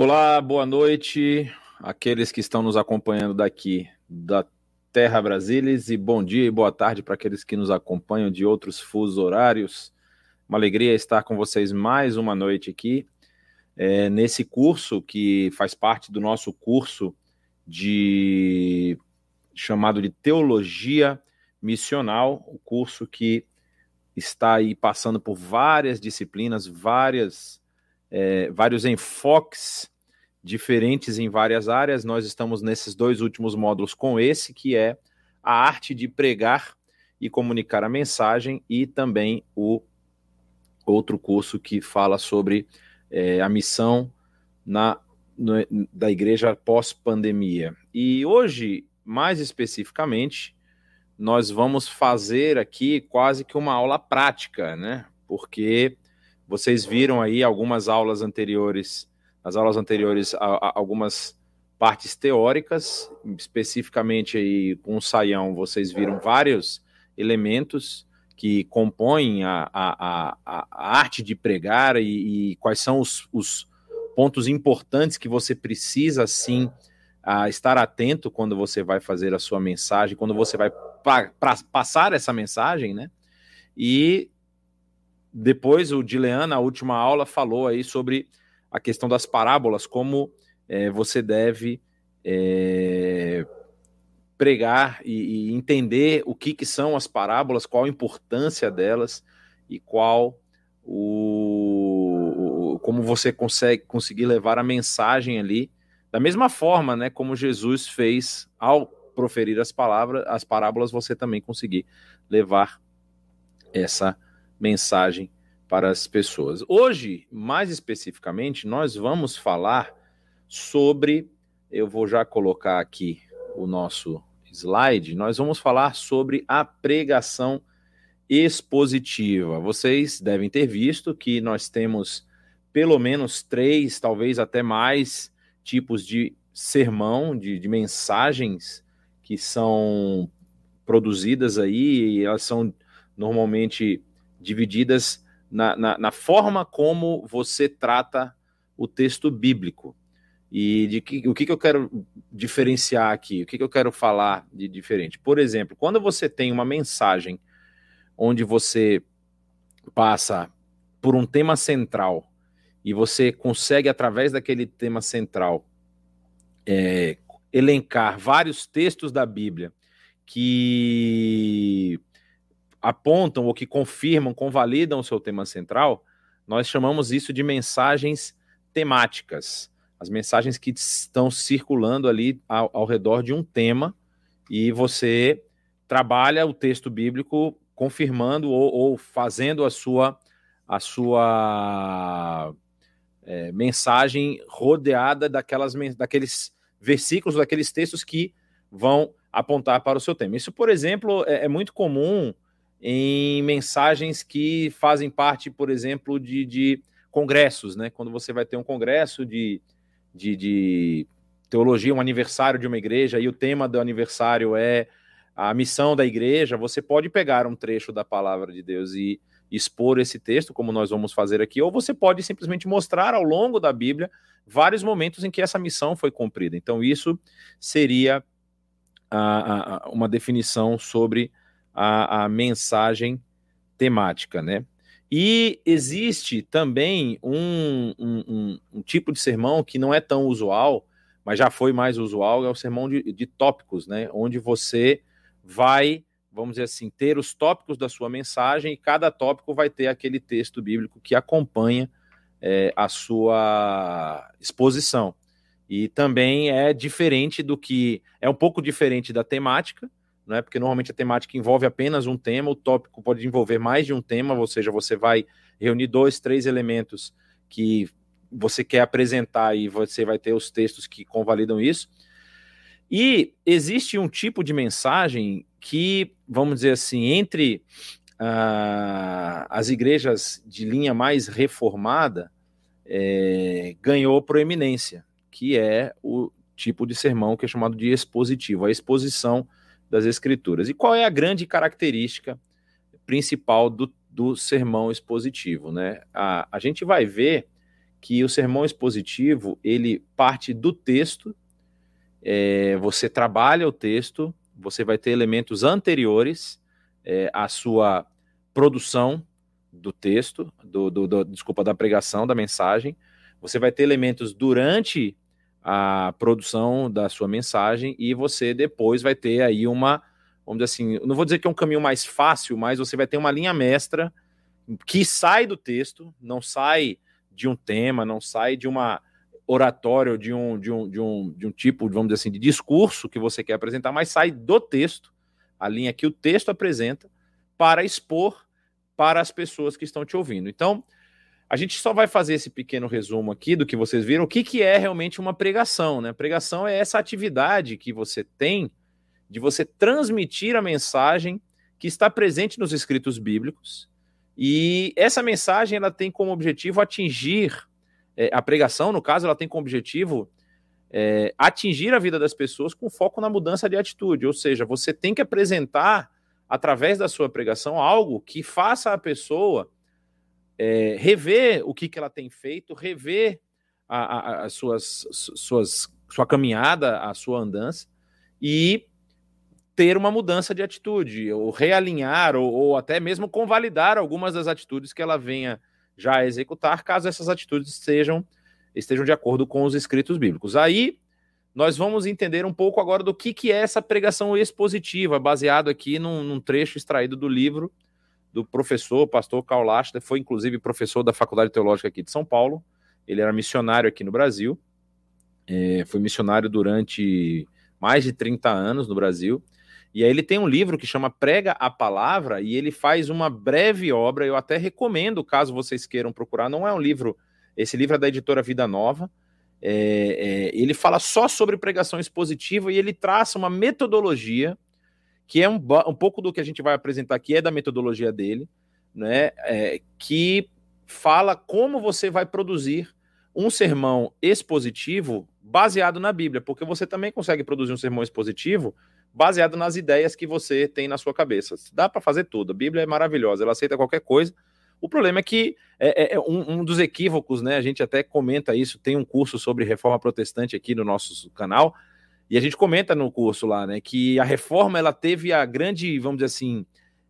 Olá, boa noite, aqueles que estão nos acompanhando daqui da Terra Brasilis e bom dia e boa tarde para aqueles que nos acompanham de outros fusos horários. Uma alegria estar com vocês mais uma noite aqui, é, nesse curso que faz parte do nosso curso de chamado de Teologia Missional, o curso que está aí passando por várias disciplinas, várias é, vários enfoques diferentes em várias áreas. Nós estamos nesses dois últimos módulos com esse, que é a arte de pregar e comunicar a mensagem, e também o outro curso que fala sobre é, a missão na, no, da igreja pós-pandemia. E hoje, mais especificamente, nós vamos fazer aqui quase que uma aula prática, né? Porque vocês viram aí algumas aulas anteriores, as aulas anteriores, a, a, algumas partes teóricas, especificamente aí com o Saião, vocês viram vários elementos que compõem a, a, a, a arte de pregar e, e quais são os, os, pontos importantes que você precisa, sim, a estar atento quando você vai fazer a sua mensagem, quando você vai pra, pra, passar essa mensagem, né? E depois o Dilean, na última aula, falou aí sobre a questão das parábolas, como é, você deve é, pregar e, e, entender o que, que são as parábolas, qual a importância delas e qual o, o como você consegue conseguir levar a mensagem ali. Da mesma forma, né, como Jesus fez ao proferir as palavras, as parábolas, você também conseguir levar essa mensagem para as pessoas. Hoje, mais especificamente, nós vamos falar sobre. Eu vou já colocar aqui o nosso slide. Nós vamos falar sobre a pregação expositiva. Vocês devem ter visto que nós temos pelo menos três, talvez até mais, tipos de sermão, de, de mensagens que são produzidas aí, e elas são normalmente divididas na, na, na forma como você trata o texto bíblico. E de que, o que, que eu quero diferenciar aqui? O que, que eu quero falar de diferente? Por exemplo, quando você tem uma mensagem onde você passa por um tema central e você consegue, através daquele tema central, é, elencar vários textos da Bíblia que apontam ou que confirmam, convalidam o seu tema central, nós chamamos isso de mensagens temáticas. As mensagens que estão circulando ali ao, ao redor de um tema e você trabalha o texto bíblico confirmando ou, ou fazendo a sua a sua é, mensagem rodeada daquelas daqueles versículos, daqueles textos que vão apontar para o seu tema. Isso, por exemplo, é, é muito comum em mensagens que fazem parte, por exemplo, de, de congressos, né? Quando você vai ter um congresso de, de, de teologia, um aniversário de uma igreja, e o tema do aniversário é a missão da igreja, você pode pegar um trecho da palavra de Deus e expor esse texto, como nós vamos fazer aqui, ou você pode simplesmente mostrar ao longo da Bíblia vários momentos em que essa missão foi cumprida. Então, isso seria a, a, uma definição sobre a, a mensagem temática, né? E existe também um, um, um, um, tipo de sermão que não é tão usual, mas já foi mais usual, é o sermão de, de tópicos, né? Onde você vai, vamos dizer assim, ter os tópicos da sua mensagem e cada tópico vai ter aquele texto bíblico que acompanha é, a sua exposição. E também é diferente do que. É um pouco diferente da temática, né? Porque normalmente a temática envolve apenas um tema, o tópico pode envolver mais de um tema, ou seja, você vai reunir dois, três elementos que você quer apresentar e você vai ter os textos que convalidam isso. E existe um tipo de mensagem que, vamos dizer assim, entre uh, as igrejas de linha mais reformada, é, ganhou proeminência, que é o tipo de sermão que é chamado de expositivo, a exposição das Escrituras. E qual é a grande característica principal do, do sermão expositivo? Né? A, a gente vai ver que o sermão expositivo ele parte do texto, é, você trabalha o texto, você vai ter elementos anteriores é, à sua produção do texto, do, do, do, desculpa, da pregação, da mensagem. Você vai ter elementos durante a produção da sua mensagem e você depois vai ter aí uma, vamos dizer assim, não vou dizer que é um caminho mais fácil, mas você vai ter uma linha mestra que sai do texto, não sai de um tema, não sai de uma oratório, de um, de um, de um, de um tipo, vamos dizer assim, de discurso que você quer apresentar, mas sai do texto, a linha que o texto apresenta, para expor para as pessoas que estão te ouvindo. Então, a gente só vai fazer esse pequeno resumo aqui do que vocês viram, o que, que é realmente uma pregação, né? Pregação é essa atividade que você tem de você transmitir a mensagem que está presente nos escritos bíblicos. E essa mensagem ela tem como objetivo atingir é, a pregação, no caso, ela tem como objetivo é, atingir a vida das pessoas com foco na mudança de atitude. Ou seja, você tem que apresentar, através da sua pregação, algo que faça a pessoa é, rever o que, que ela tem feito, rever a, a, as suas, suas, sua caminhada, a sua andança, e ter uma mudança de atitude, ou realinhar, ou, ou até mesmo convalidar algumas das atitudes que ela venha já executar, caso essas atitudes sejam, estejam de acordo com os escritos bíblicos. Aí nós vamos entender um pouco agora do que, que é essa pregação expositiva, baseado aqui num, num trecho extraído do livro do professor, pastor Karl Lachter, foi inclusive professor da Faculdade Teológica aqui de São Paulo, ele era missionário aqui no Brasil, é, foi missionário durante mais de 30 anos no Brasil, e aí ele tem um livro que chama Prega a Palavra e ele faz uma breve obra. Eu até recomendo, caso vocês queiram procurar. Não é um livro. Esse livro é da editora Vida Nova. É, é, ele fala só sobre pregação expositiva e ele traça uma metodologia que é um, um pouco do que a gente vai apresentar aqui é da metodologia dele, né? É, que fala como você vai produzir um sermão expositivo baseado na Bíblia, porque você também consegue produzir um sermão expositivo baseado nas ideias que você tem na sua cabeça. Dá para fazer tudo. A Bíblia é maravilhosa, ela aceita qualquer coisa. O problema é que é, é, é um, um, dos equívocos, né? A gente até comenta isso. Tem um curso sobre reforma protestante aqui no nosso canal e a gente comenta no curso lá, né? Que a reforma ela teve a grande, vamos dizer assim,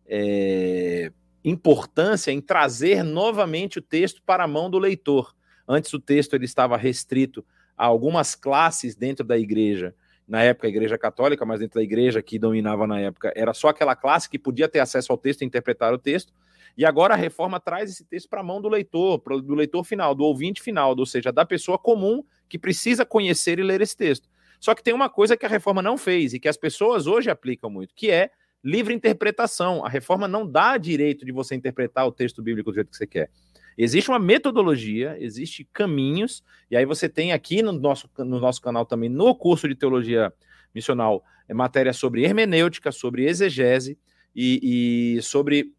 é, importância em trazer novamente o texto para a mão do leitor. Antes o texto ele estava restrito a algumas classes dentro da igreja na época a igreja católica, mas dentro da igreja que dominava na época, era só aquela classe que podia ter acesso ao texto e interpretar o texto. E agora a reforma traz esse texto para a mão do leitor, do leitor final, do ouvinte final, ou seja, da pessoa comum que precisa conhecer e ler esse texto. Só que tem uma coisa que a reforma não fez e que as pessoas hoje aplicam muito, que é livre interpretação. A reforma não dá direito de você interpretar o texto bíblico do jeito que você quer. Existe uma metodologia, existe caminhos, e aí você tem aqui no nosso, no nosso canal também, no curso de teologia missional, é matéria sobre hermenêutica, sobre exegese e, e sobre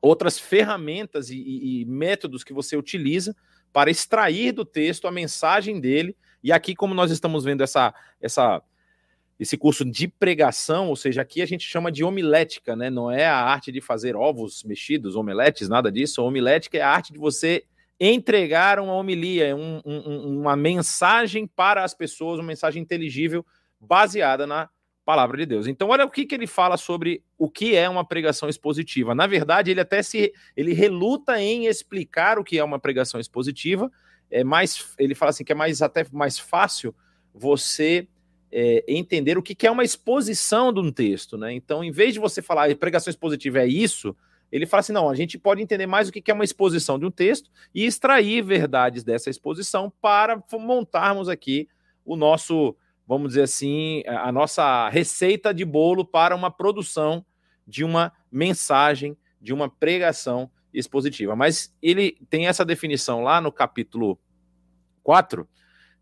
outras ferramentas e, e, e métodos que você utiliza para extrair do texto a mensagem dele. E aqui, como nós estamos vendo essa, essa esse curso de pregação, ou seja, aqui a gente chama de homilética, né? Não é a arte de fazer ovos mexidos, omeletes, nada disso. A homilética é a arte de você entregar uma homilia, um, um, uma mensagem para as pessoas, uma mensagem inteligível baseada na palavra de Deus. Então, olha o que, que ele fala sobre o que é uma pregação expositiva. Na verdade, ele até se ele reluta em explicar o que é uma pregação expositiva. É mais, ele fala assim que é mais até mais fácil você é, entender o que, que é uma exposição de um texto, né? Então, em vez de você falar pregação expositiva é isso, ele fala assim: não, a gente pode entender mais o que, que é uma exposição de um texto e extrair verdades dessa exposição para montarmos aqui o nosso, vamos dizer assim, a nossa receita de bolo para uma produção de uma mensagem, de uma pregação expositiva. Mas ele tem essa definição lá no capítulo 4,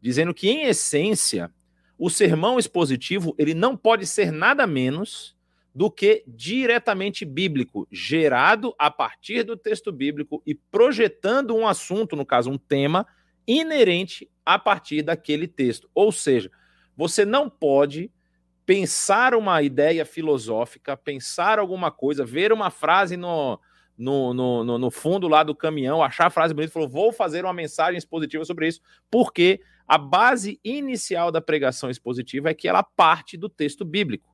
dizendo que, em essência, o sermão expositivo ele não pode ser nada menos do que diretamente bíblico, gerado a partir do texto bíblico e projetando um assunto, no caso, um tema inerente a partir daquele texto. Ou seja, você não pode pensar uma ideia filosófica, pensar alguma coisa, ver uma frase no, no, no, no, fundo lá do caminhão, achar a frase bonita e falou: vou fazer uma mensagem expositiva sobre isso, porque a base inicial da pregação expositiva é que ela parte do texto bíblico.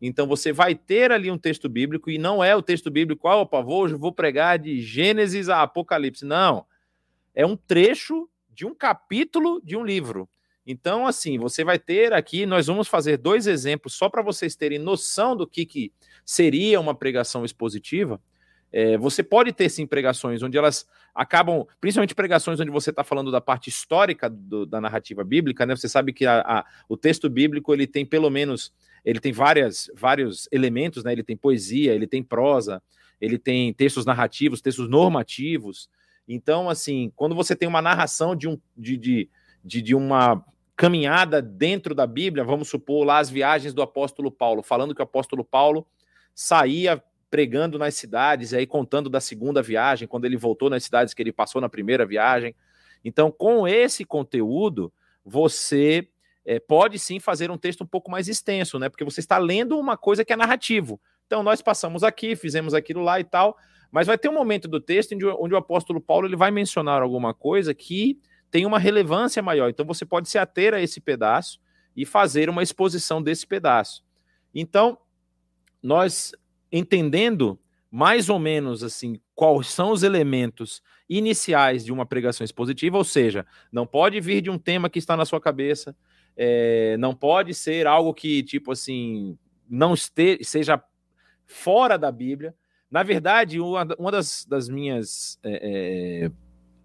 Então você vai ter ali um texto bíblico e não é o texto bíblico, ah, opa, vou, vou pregar de Gênesis a Apocalipse. Não. É um trecho de um capítulo de um livro. Então, assim, você vai ter aqui, nós vamos fazer dois exemplos só para vocês terem noção do que, que seria uma pregação expositiva. É, você pode ter sim pregações onde elas acabam, principalmente pregações onde você está falando da parte histórica do, da narrativa bíblica, né? Você sabe que a, a, o texto bíblico ele tem pelo menos, ele tem várias, vários elementos, né? Ele tem poesia, ele tem prosa, ele tem textos narrativos, textos normativos. Então, assim, quando você tem uma narração de, um, de, de, de, de uma caminhada dentro da Bíblia, vamos supor lá as viagens do apóstolo Paulo, falando que o apóstolo Paulo saía pregando nas cidades, e aí contando da segunda viagem, quando ele voltou nas cidades que ele passou na primeira viagem. Então, com esse conteúdo, você é, pode sim fazer um texto um pouco mais extenso, né? Porque você está lendo uma coisa que é narrativo. Então, nós passamos aqui, fizemos aquilo lá e tal, mas vai ter um momento do texto onde, o apóstolo Paulo ele vai mencionar alguma coisa que tem uma relevância maior. Então, você pode se ater a esse pedaço e fazer uma exposição desse pedaço. Então, nós entendendo mais ou menos assim quais são os elementos iniciais de uma pregação expositiva, ou seja, não pode vir de um tema que está na sua cabeça, é, não pode ser algo que tipo assim não este, seja fora da Bíblia. Na verdade, uma, uma das, das minhas é, é,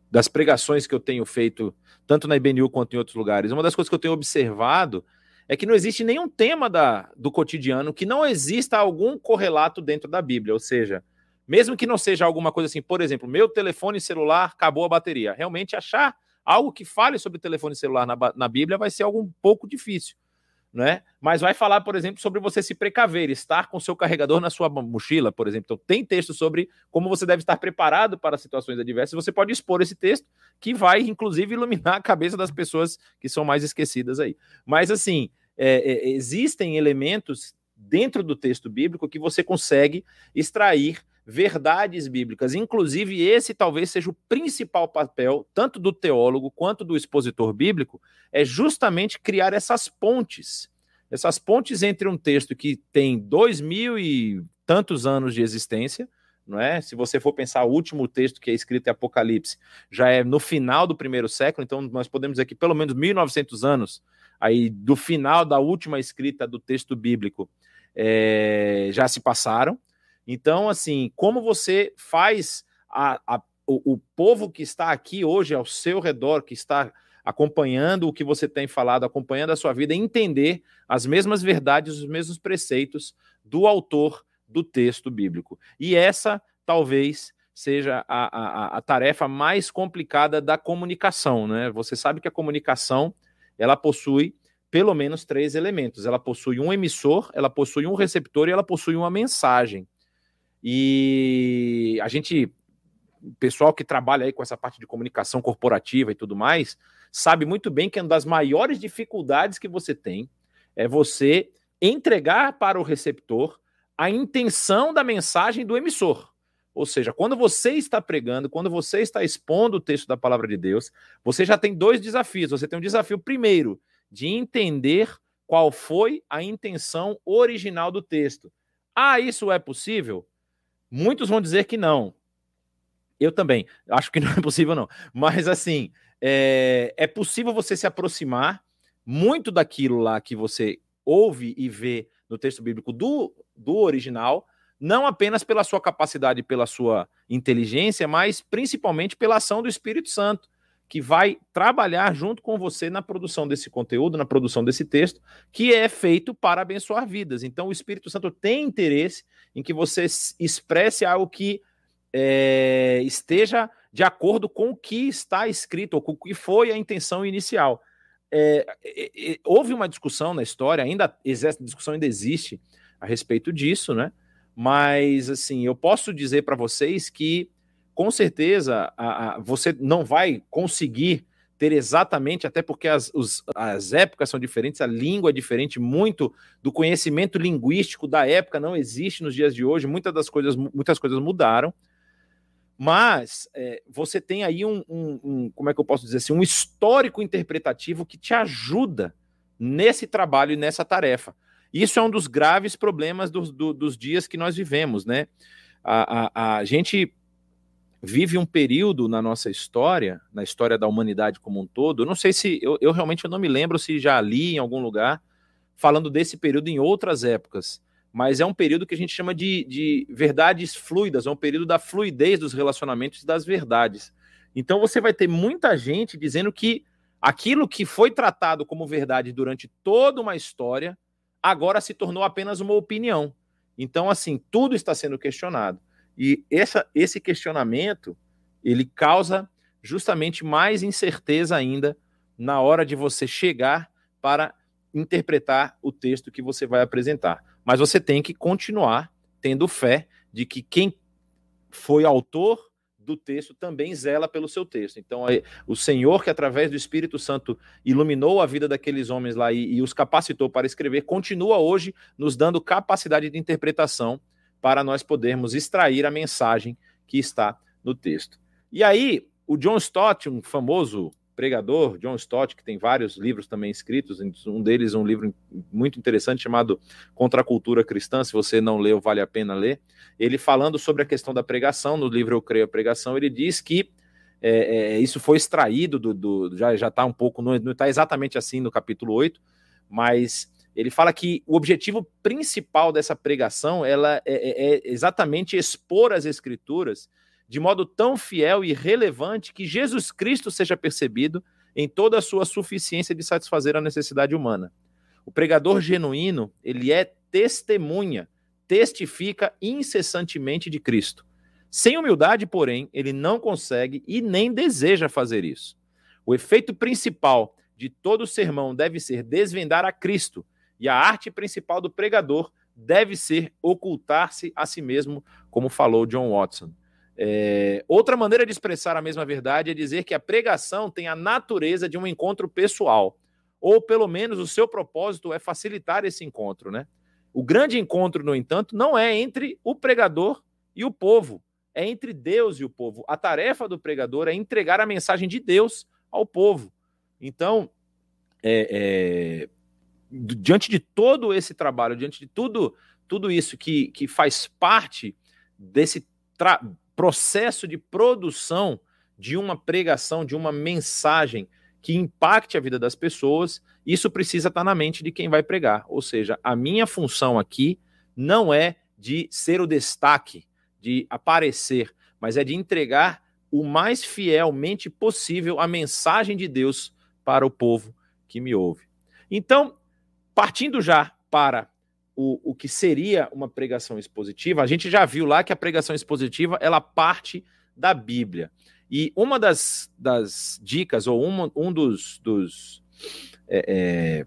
das pregações que eu tenho feito tanto na IBNU quanto em outros lugares, uma das coisas que eu tenho observado é que não existe nenhum tema da, do cotidiano que não exista algum correlato dentro da Bíblia. Ou seja, mesmo que não seja alguma coisa assim, por exemplo, meu telefone celular acabou a bateria. Realmente achar algo que fale sobre telefone celular na, na Bíblia vai ser algo um pouco difícil. Né? Mas vai falar, por exemplo, sobre você se precaver, estar com seu carregador na sua mochila, por exemplo. Então, tem texto sobre como você deve estar preparado para situações adversas. Você pode expor esse texto, que vai, inclusive, iluminar a cabeça das pessoas que são mais esquecidas aí. Mas, assim, é, é, existem elementos dentro do texto bíblico que você consegue extrair verdades bíblicas. Inclusive, esse talvez seja o principal papel, tanto do teólogo quanto do expositor bíblico, é justamente criar essas pontes. Essas pontes entre um texto que tem dois mil e tantos anos de existência, não é? Se você for pensar o último texto que é escrito em Apocalipse, já é no final do primeiro século, então nós podemos dizer que pelo menos 1900 anos aí do final da última escrita do texto bíblico é, já se passaram. Então, assim, como você faz a, a, o, o povo que está aqui hoje ao seu redor, que está acompanhando o que você tem falado, acompanhando a sua vida, entender as mesmas verdades, os mesmos preceitos do autor do texto bíblico. E essa talvez seja a, a, a, tarefa mais complicada da comunicação, né? Você sabe que a comunicação ela possui pelo menos três elementos. Ela possui um emissor, ela possui um receptor e ela possui uma mensagem. E a gente, pessoal que trabalha aí com essa parte de comunicação corporativa e tudo mais, sabe muito bem que uma das maiores dificuldades que você tem é você entregar para o receptor a intenção da mensagem do emissor. Ou seja, quando você está pregando, quando você está expondo o texto da palavra de Deus, você já tem dois desafios. Você tem um desafio, primeiro, de entender qual foi a intenção original do texto. Ah, isso é possível? Muitos vão dizer que não. Eu também acho que não é possível, não. Mas, assim, é, é possível você se aproximar muito daquilo lá que você ouve e vê no texto bíblico do, do original não apenas pela sua capacidade, pela sua inteligência, mas principalmente pela ação do Espírito Santo, que vai trabalhar junto com você na produção desse conteúdo, na produção desse texto, que é feito para abençoar vidas. Então, o Espírito Santo tem interesse em que você expresse algo que é, esteja de acordo com o que está escrito, ou com o que foi a intenção inicial. É, é, é houve uma discussão na história, ainda existe, discussão ainda existe a respeito disso, né? Mas, assim, eu posso dizer para vocês que, com certeza, a, a, você não vai conseguir ter exatamente, até porque as, os, as épocas são diferentes, a língua é diferente, muito do conhecimento linguístico da época não existe nos dias de hoje, muitas das coisas, muitas coisas mudaram, Mas é, você tem aí um, um, um, como é que eu posso dizer assim, um histórico interpretativo que te ajuda nesse trabalho e nessa tarefa. Isso é um dos graves problemas do, do, dos dias que nós vivemos, né? A, a, a gente vive um período na nossa história, na história da humanidade como um todo. Eu não sei se eu, eu realmente não me lembro se já li em algum lugar falando desse período em outras épocas mas é um período que a gente chama de, de verdades fluidas, é um período da fluidez dos relacionamentos e das verdades. Então você vai ter muita gente dizendo que aquilo que foi tratado como verdade durante toda uma história agora se tornou apenas uma opinião. Então, assim, tudo está sendo questionado. E essa, esse questionamento ele causa justamente mais incerteza ainda na hora de você chegar para interpretar o texto que você vai apresentar. Mas você tem que continuar tendo fé de que quem foi autor do texto também zela pelo seu texto. Então, o Senhor, que através do Espírito Santo iluminou a vida daqueles homens lá e, e, os capacitou para escrever, continua hoje nos dando capacidade de interpretação para nós podermos extrair a mensagem que está no texto. E aí, o John Stott, um famoso pregador, John Stott, que tem vários livros também escritos, um deles um livro muito interessante chamado Contra a Cultura Cristã, se você não leu, vale a pena ler. Ele falando sobre a questão da pregação, no livro Eu Creio a Pregação, ele diz que é, é, isso foi extraído do, do já já está um pouco, não está exatamente assim no capítulo 8, mas ele fala que o objetivo principal dessa pregação ela é, é, é exatamente expor as escrituras de modo tão fiel e relevante que Jesus Cristo seja percebido em toda a sua suficiência de satisfazer a necessidade humana. O pregador genuíno, ele é testemunha, testifica incessantemente de Cristo. Sem humildade, porém, ele não consegue e nem deseja fazer isso. O efeito principal de todo sermão deve ser desvendar a Cristo, e a arte principal do pregador deve ser ocultar-se a si mesmo, como falou John Watson. É, outra maneira de expressar a mesma verdade é dizer que a pregação tem a natureza de um encontro pessoal, ou pelo menos o seu propósito é facilitar esse encontro, né? O grande encontro, no entanto, não é entre o pregador e o povo, é entre Deus e o povo. A tarefa do pregador é entregar a mensagem de Deus ao povo. Então, é, é, diante de todo esse trabalho, diante de tudo, tudo isso que, que faz parte desse processo de produção de uma pregação, de uma mensagem que impacte a vida das pessoas, isso precisa estar na mente de quem vai pregar. Ou seja, a minha função aqui não é de ser o destaque, de aparecer, mas é de entregar o mais fielmente possível a mensagem de Deus para o povo que me ouve. Então, partindo já para o, o que seria uma pregação expositiva, a gente já viu lá que a pregação expositiva ela parte da Bíblia. E uma das, das dicas, ou uma, um dos. dos é, é,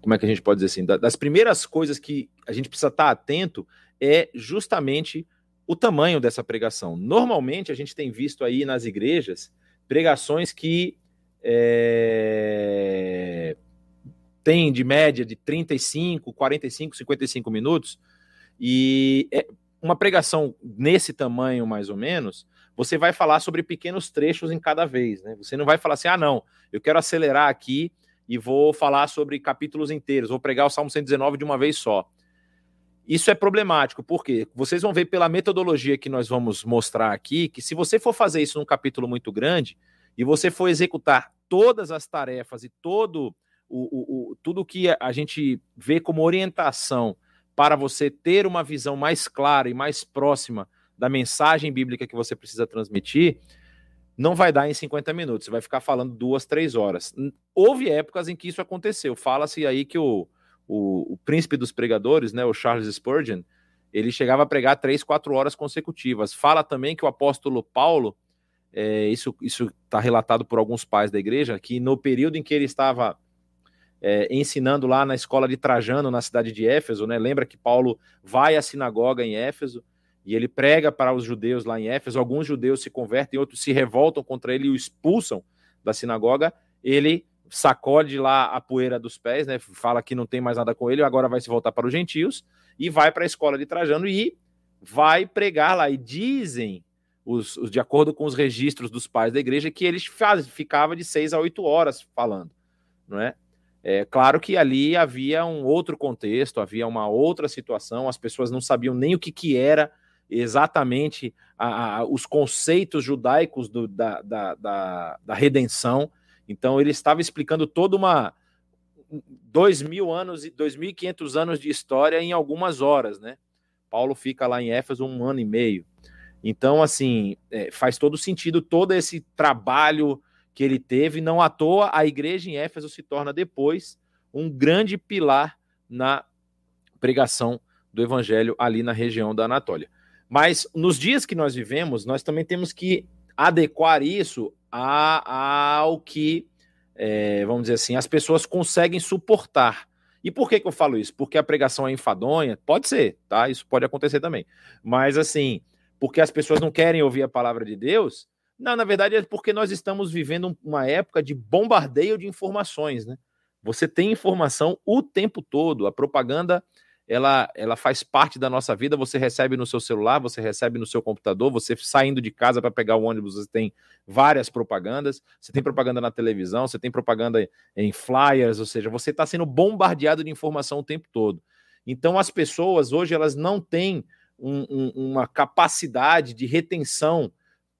como é que a gente pode dizer assim? Das primeiras coisas que a gente precisa estar atento é justamente o tamanho dessa pregação. Normalmente a gente tem visto aí nas igrejas pregações que é, tem de média de 35, 45, 55 minutos, e é uma pregação nesse tamanho, mais ou menos, você vai falar sobre pequenos trechos em cada vez, né? Você não vai falar assim, ah, não, eu quero acelerar aqui e vou falar sobre capítulos inteiros, vou pregar o Salmo 119 de uma vez só. Isso é problemático, porque vocês vão ver pela metodologia que nós vamos mostrar aqui, que se você for fazer isso num capítulo muito grande, e você for executar todas as tarefas e todo o, o, tudo que a gente vê como orientação para você ter uma visão mais clara e mais próxima da mensagem bíblica que você precisa transmitir, não vai dar em 50 minutos, você vai ficar falando duas, três horas. Houve épocas em que isso aconteceu. Fala-se aí que o, o, o, príncipe dos pregadores, né, o Charles Spurgeon, ele chegava a pregar três, quatro horas consecutivas. Fala também que o apóstolo Paulo, é, isso está relatado por alguns pais da igreja, que no período em que ele estava é, ensinando lá na escola de Trajano, na cidade de Éfeso, né? Lembra que Paulo vai à sinagoga em Éfeso e ele prega para os judeus lá em Éfeso. Alguns judeus se convertem, outros se revoltam contra ele e o expulsam da sinagoga. Ele sacode lá a poeira dos pés, né? Fala que não tem mais nada com ele, agora vai se voltar para os gentios e vai para a escola de Trajano e vai pregar lá. E dizem os, os, de acordo com os registros dos pais da igreja, que eles faz, ficava de seis a oito horas falando, não é? É claro que ali havia um outro contexto, havia uma outra situação, as pessoas não sabiam nem o que, que era exatamente a, a, os conceitos judaicos do, da, da, da, da, redenção. Então ele estava explicando toda uma dois mil anos e dois mil e quinhentos anos de história em algumas horas, né? Paulo fica lá em Éfeso um ano e meio. Então, assim, é, faz todo sentido todo esse trabalho que ele teve. Não à toa, a igreja em Éfeso se torna depois um grande pilar na pregação do evangelho ali na região da Anatólia. Mas nos dias que nós vivemos, nós também temos que adequar isso ao que, é, vamos dizer assim, as pessoas conseguem suportar. E por que, que eu falo isso? Porque a pregação é enfadonha? Pode ser, tá? Isso pode acontecer também. Mas assim, porque as pessoas não querem ouvir a palavra de Deus. Não, na verdade é porque nós estamos vivendo uma época de bombardeio de informações, né? Você tem informação o tempo todo. A propaganda ela, ela faz parte da nossa vida. Você recebe no seu celular, você recebe no seu computador, você saindo de casa para pegar o ônibus, você tem várias propagandas. Você tem propaganda na televisão, você tem propaganda em flyers, ou seja, você está sendo bombardeado de informação o tempo todo. Então, as pessoas hoje elas não têm um, um, uma capacidade de retenção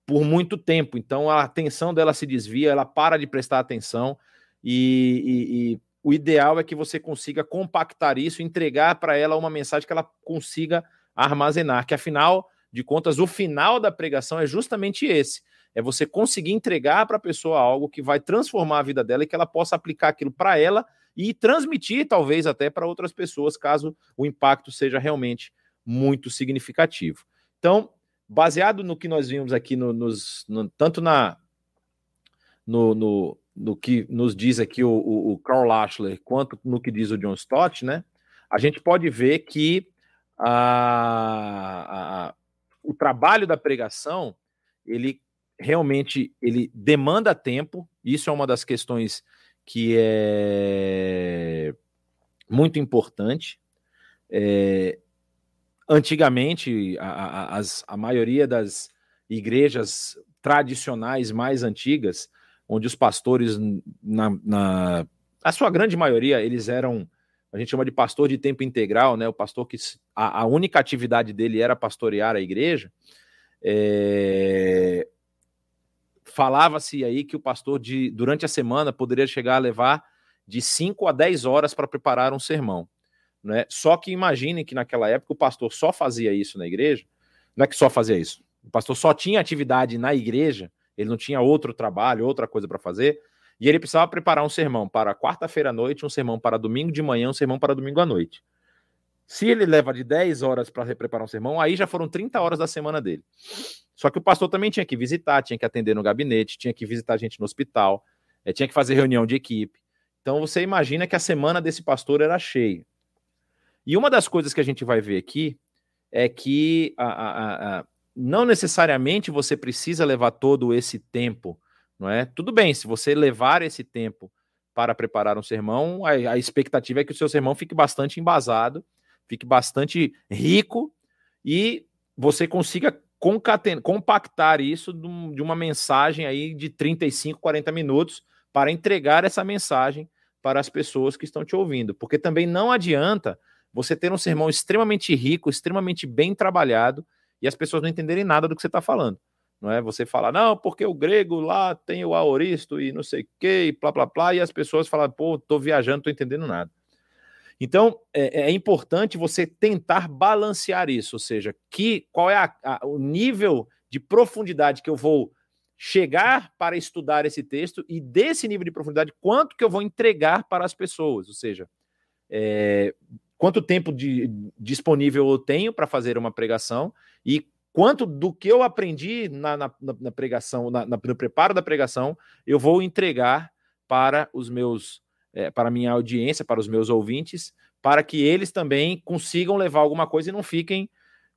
por muito tempo. Então a atenção dela se desvia, ela para de prestar atenção e, e, e o ideal é que você consiga compactar isso, entregar para ela uma mensagem que ela consiga armazenar. Que afinal de contas, o final da pregação é justamente esse: é você conseguir entregar para a pessoa algo que vai transformar a vida dela e que ela possa aplicar aquilo para ela e transmitir, talvez até para outras pessoas, caso o impacto seja realmente muito significativo. Então, baseado no que nós vimos aqui, no, nos, no, tanto na no, no, no, que nos diz aqui o, o, o, Carl Lashler, quanto no que diz o John Stott, né? A gente pode ver que a, a, o trabalho da pregação ele realmente ele demanda tempo. Isso é uma das questões que é muito importante. É, Antigamente, a, a, as, a maioria das igrejas tradicionais mais antigas, onde os pastores, na, na a sua grande maioria, eles eram, a gente chama de pastor de tempo integral, né? O pastor que a, a única atividade dele era pastorear a igreja. É, Falava-se aí que o pastor de durante a semana poderia chegar a levar de 5 a 10 horas para preparar um sermão. Né? Só que imaginem que naquela época o pastor só fazia isso na igreja, não é que só fazia isso, o pastor só tinha atividade na igreja, ele não tinha outro trabalho, outra coisa para fazer, e ele precisava preparar um sermão para quarta-feira à noite, um sermão para domingo de manhã, um sermão para domingo à noite. Se ele leva de 10 horas para preparar um sermão, aí já foram 30 horas da semana dele. Só que o pastor também tinha que visitar, tinha que atender no gabinete, tinha que visitar gente no hospital, é, tinha que fazer reunião de equipe. Então você imagina que a semana desse pastor era cheia. E uma das coisas que a gente vai ver aqui é que a, a, a, não necessariamente você precisa levar todo esse tempo, não é? Tudo bem, se você levar esse tempo para preparar um sermão, a, expectativa é que o seu sermão fique bastante embasado, fique bastante rico e você consiga compactar isso de uma mensagem aí de 35, 40 minutos para entregar essa mensagem para as pessoas que estão te ouvindo, porque também não adianta você ter um sermão extremamente rico, extremamente bem trabalhado, e as pessoas não entenderem nada do que você está falando. Não é você falar, não, porque o grego lá tem o aoristo e não sei o quê, e plá, plá, plá, e as pessoas falam, pô, tô viajando, tô entendendo nada. Então, é, é, importante você tentar balancear isso, ou seja, que qual é a, a, o nível de profundidade que eu vou chegar para estudar esse texto e desse nível de profundidade, quanto que eu vou entregar para as pessoas, ou seja, é, quanto tempo de, disponível eu tenho para fazer uma pregação e quanto do que eu aprendi na, na, na pregação, na, no preparo da pregação, eu vou entregar para os meus, é, para a minha audiência, para os meus ouvintes, para que eles também consigam levar alguma coisa e não fiquem,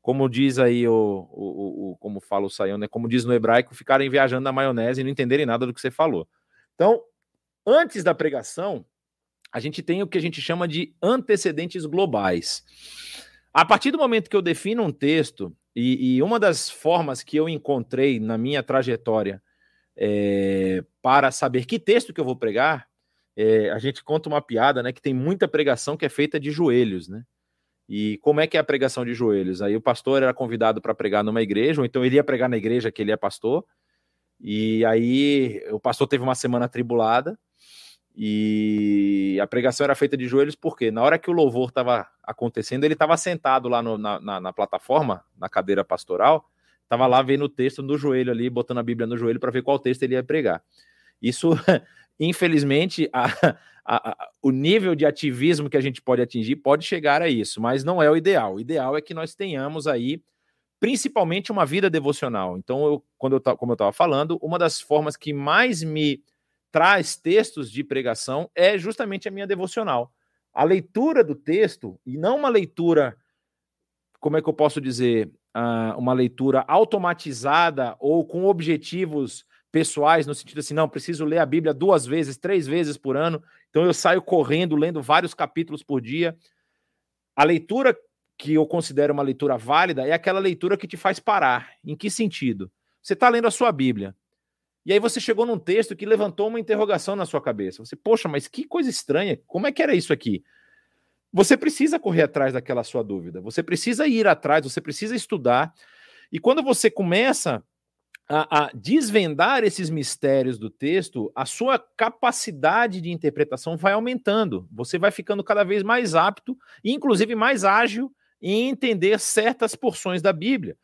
como diz aí o, o, o como fala o Sayão, né? Como diz no hebraico, ficarem viajando na maionese e não entenderem nada do que você falou. Então, antes da pregação, a gente tem o que a gente chama de antecedentes globais. A partir do momento que eu defino um texto, E, e, uma das formas que eu encontrei na minha trajetória é, para saber que texto que eu vou pregar, é, a gente conta uma piada, né? Que tem muita pregação que é feita de joelhos, né? E como é que é a pregação de joelhos? Aí o pastor era convidado para pregar numa igreja, ou então ele ia pregar na igreja que ele é pastor. E aí o pastor teve uma semana atribulada e a pregação era feita de joelhos porque na hora que o louvor estava acontecendo, ele estava sentado lá no, na, na, na, plataforma, na cadeira pastoral, estava lá vendo o texto no joelho ali, botando a Bíblia no joelho para ver qual texto ele ia pregar. Isso, infelizmente, a, a, a, o nível de ativismo que a gente pode atingir pode chegar a isso, mas não é o ideal. O ideal é que nós tenhamos aí principalmente uma vida devocional. Então, eu, quando eu, como eu estava falando, uma das formas que mais me traz textos de pregação é justamente a minha devocional. A leitura do texto, e não uma leitura, como é que eu posso dizer, uh, uma leitura automatizada ou com objetivos pessoais, no sentido assim, não, preciso ler a Bíblia duas vezes, três vezes por ano, então eu saio correndo, lendo vários capítulos por dia. A leitura que eu considero uma leitura válida é aquela leitura que te faz parar. Em que sentido? Você está lendo a sua Bíblia. E aí você chegou num texto que levantou uma interrogação na sua cabeça. Você, poxa, mas que coisa estranha, como é que era isso aqui? Você precisa correr atrás daquela sua dúvida, você precisa ir atrás, você precisa estudar. E quando você começa a, a, desvendar esses mistérios do texto, a sua capacidade de interpretação vai aumentando. Você vai ficando cada vez mais apto inclusive, mais ágil em entender certas porções da Bíblia.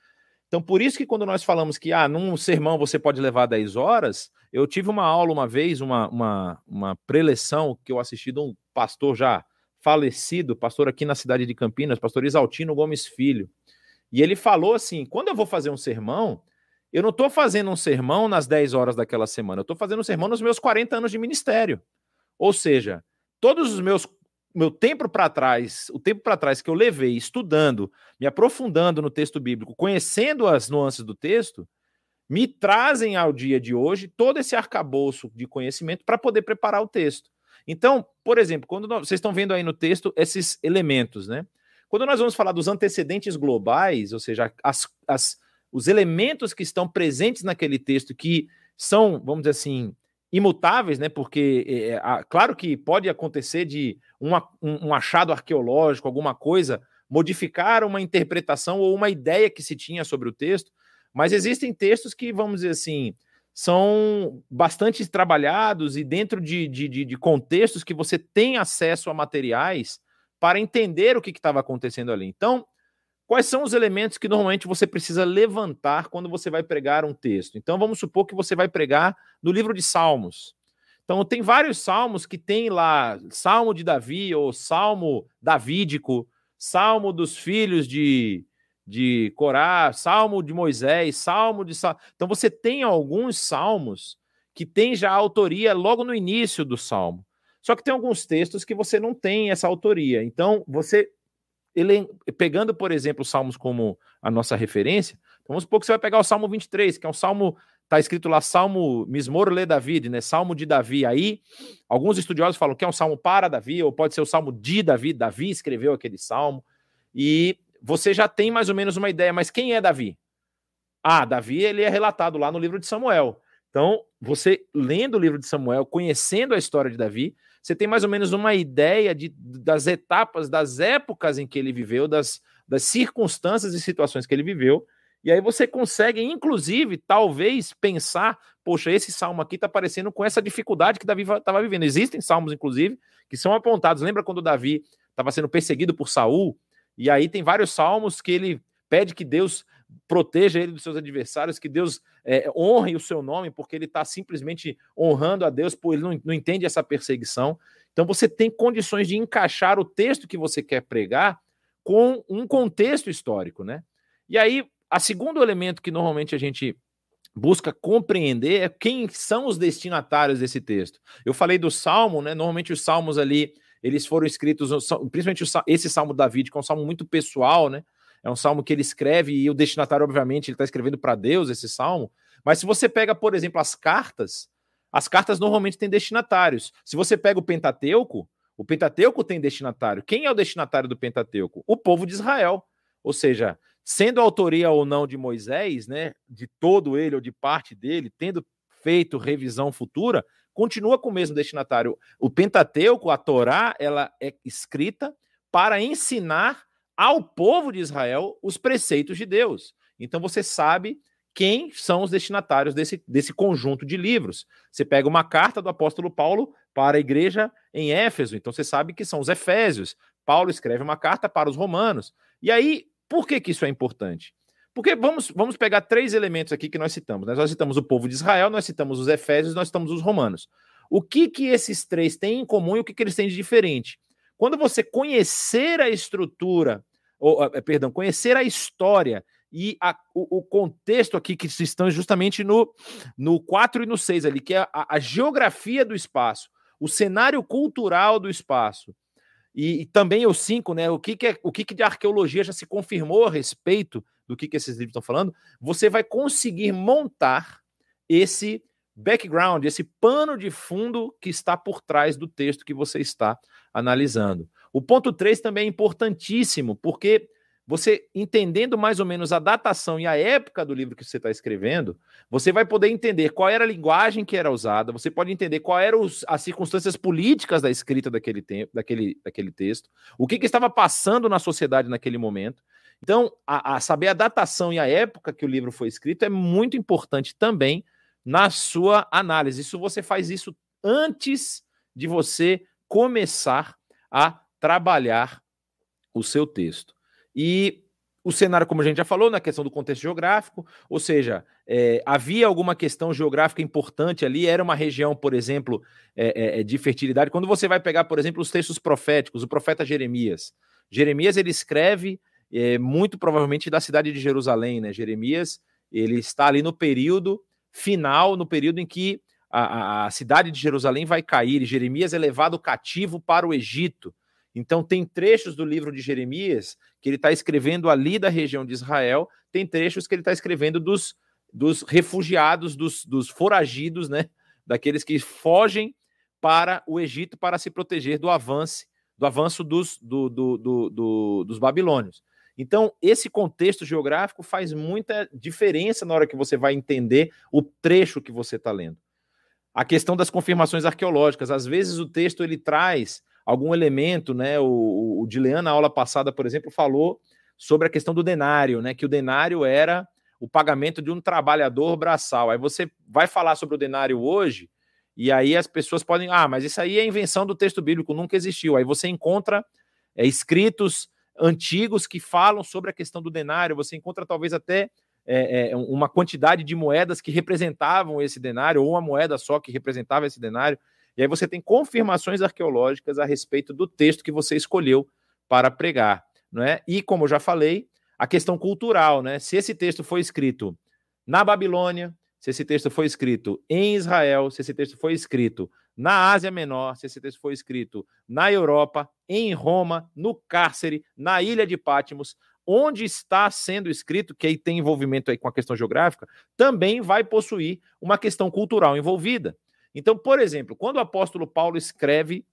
Então, por isso que quando nós falamos que ah, num sermão você pode levar 10 horas, eu tive uma aula uma vez, uma, uma, uma preleção que eu assisti de um pastor já falecido, pastor aqui na cidade de Campinas, pastor Isaltino Gomes Filho. E ele falou assim: quando eu vou fazer um sermão, eu não estou fazendo um sermão nas 10 horas daquela semana, eu estou fazendo um sermão nos meus 40 anos de ministério. Ou seja, todos os meus meu tempo para trás, o tempo para trás que eu levei estudando, me aprofundando no texto bíblico, conhecendo as nuances do texto, me trazem ao dia de hoje todo esse arcabouço de conhecimento para poder preparar o texto. Então, por exemplo, quando nós, vocês estão vendo aí no texto esses elementos, né? Quando nós vamos falar dos antecedentes globais, ou seja, as, as, os elementos que estão presentes naquele texto que são, vamos dizer assim, imutáveis, né? Porque, é, é claro que pode acontecer de um, um, um achado arqueológico, alguma coisa, modificar uma interpretação ou uma ideia que se tinha sobre o texto, mas existem textos que, vamos dizer assim, são bastante trabalhados e dentro de, de, de contextos que você tem acesso a materiais para entender o que estava acontecendo ali. Então, Quais são os elementos que normalmente você precisa levantar quando você vai pregar um texto? Então, vamos supor que você vai pregar no livro de Salmos. Então, tem vários salmos que tem lá Salmo de Davi ou Salmo davídico, Salmo dos filhos de, de Corá, Salmo de Moisés, Salmo de. Então, você tem alguns salmos que tem já a autoria logo no início do salmo. Só que tem alguns textos que você não tem essa autoria. Então, você ele, pegando, por exemplo, salmos como a nossa referência, vamos supor que você vai pegar o Salmo 23, que é um salmo, está escrito lá, Salmo Mismor Le David, né? Salmo de Davi. Aí, alguns estudiosos falam que é um salmo para Davi, ou pode ser o salmo de Davi, Davi escreveu aquele salmo, e você já tem mais ou menos uma ideia, mas quem é Davi? Ah, Davi, ele é relatado lá no livro de Samuel. Então, você lendo o livro de Samuel, conhecendo a história de Davi, você tem mais ou menos uma ideia de, das etapas, das épocas em que ele viveu, das, das circunstâncias e situações que ele viveu. E aí você consegue, inclusive, talvez pensar, poxa, esse salmo aqui está parecendo com essa dificuldade que Davi estava vivendo. Existem salmos, inclusive, que são apontados. Lembra quando Davi estava sendo perseguido por Saul? E aí tem vários salmos que ele pede que Deus proteja ele dos seus adversários, que Deus é, honre o seu nome, porque ele está simplesmente honrando a Deus, por ele não, não entende essa perseguição. Então você tem condições de encaixar o texto que você quer pregar com um contexto histórico, né? E aí, a segundo elemento que normalmente a gente busca compreender é quem são os destinatários desse texto. Eu falei do Salmo, né? Normalmente os salmos ali, eles foram escritos, principalmente esse Salmo Davi, que é um salmo muito pessoal, né? É um salmo que ele escreve e o destinatário, obviamente, ele está escrevendo para Deus esse salmo. Mas se você pega, por exemplo, as cartas, as cartas normalmente têm destinatários. Se você pega o Pentateuco, o Pentateuco tem destinatário. Quem é o destinatário do Pentateuco? O povo de Israel. Ou seja, sendo autoria ou não de Moisés, né, de todo ele ou de parte dele, tendo feito revisão futura, continua com o mesmo destinatário. O Pentateuco, a Torá, ela é escrita para ensinar ao povo de Israel os preceitos de Deus. Então você sabe quem são os destinatários desse, desse conjunto de livros. Você pega uma carta do apóstolo Paulo para a igreja em Éfeso, então você sabe que são os Efésios. Paulo escreve uma carta para os romanos. E aí, por que, que isso é importante? Porque vamos, vamos pegar três elementos aqui que nós citamos. Né? Nós citamos o povo de Israel, nós citamos os Efésios, nós citamos os romanos. O que que esses três têm em comum e o que, que eles têm de diferente? Quando você conhecer a estrutura, ou, eh, perdão, conhecer a história e a, o, o, contexto aqui que estão justamente no, no 4 e no 6 ali, que é a, a geografia do espaço, o cenário cultural do espaço, e, e, também o 5, né? O que, que, é, o que, que de arqueologia já se confirmou a respeito do que, que esses livros estão falando, você vai conseguir montar esse background, esse pano de fundo que está por trás do texto que você está analisando. O ponto 3 também é importantíssimo, porque você entendendo mais ou menos a datação e a época do livro que você está escrevendo, você vai poder entender qual era a linguagem que era usada, você pode entender quais eram as circunstâncias políticas da escrita daquele tempo, daquele, daquele texto, o que, que estava passando na sociedade naquele momento. Então, a, a saber a datação e a época que o livro foi escrito é muito importante também na sua análise. Isso você faz isso antes de você começar a trabalhar o seu texto. E o cenário, como a gente já falou, na questão do contexto geográfico, ou seja, é, havia alguma questão geográfica importante ali, era uma região, por exemplo, é, é, de fertilidade. Quando você vai pegar, por exemplo, os textos proféticos, o profeta Jeremias. Jeremias ele escreve é, muito provavelmente da cidade de Jerusalém, né? Jeremias ele está ali no período final, no período em que a, a cidade de Jerusalém vai cair, e Jeremias é levado cativo para o Egito. Então, tem trechos do livro de Jeremias que ele está escrevendo ali da região de Israel, tem trechos que ele está escrevendo dos, dos refugiados, dos, dos foragidos, né? Daqueles que fogem para o Egito para se proteger do avanço, do avanço dos, do, do, do, dos babilônios. Então, esse contexto geográfico faz muita diferença na hora que você vai entender o trecho que você está lendo. A questão das confirmações arqueológicas, às vezes o texto ele traz algum elemento, né? O, o Dilean, na aula passada, por exemplo, falou sobre a questão do denário, né? Que o denário era o pagamento de um trabalhador braçal. Aí você vai falar sobre o denário hoje, e aí as pessoas podem, ah, mas isso aí é invenção do texto bíblico, nunca existiu. Aí você encontra é, escritos antigos que falam sobre a questão do denário, você encontra talvez até é, é, uma quantidade de moedas que representavam esse denário, ou uma moeda só que representava esse denário. E aí você tem confirmações arqueológicas a respeito do texto que você escolheu para pregar, não é? E como eu já falei, a questão cultural, né? Se esse texto foi escrito na Babilônia, se esse texto foi escrito em Israel, se esse texto foi escrito na Ásia Menor, se esse texto foi escrito na Europa, em Roma, no cárcere, na ilha de Patmos, onde está sendo escrito, que aí tem envolvimento aí com a questão geográfica, também vai possuir uma questão cultural envolvida. Então, por exemplo, quando o apóstolo Paulo escreve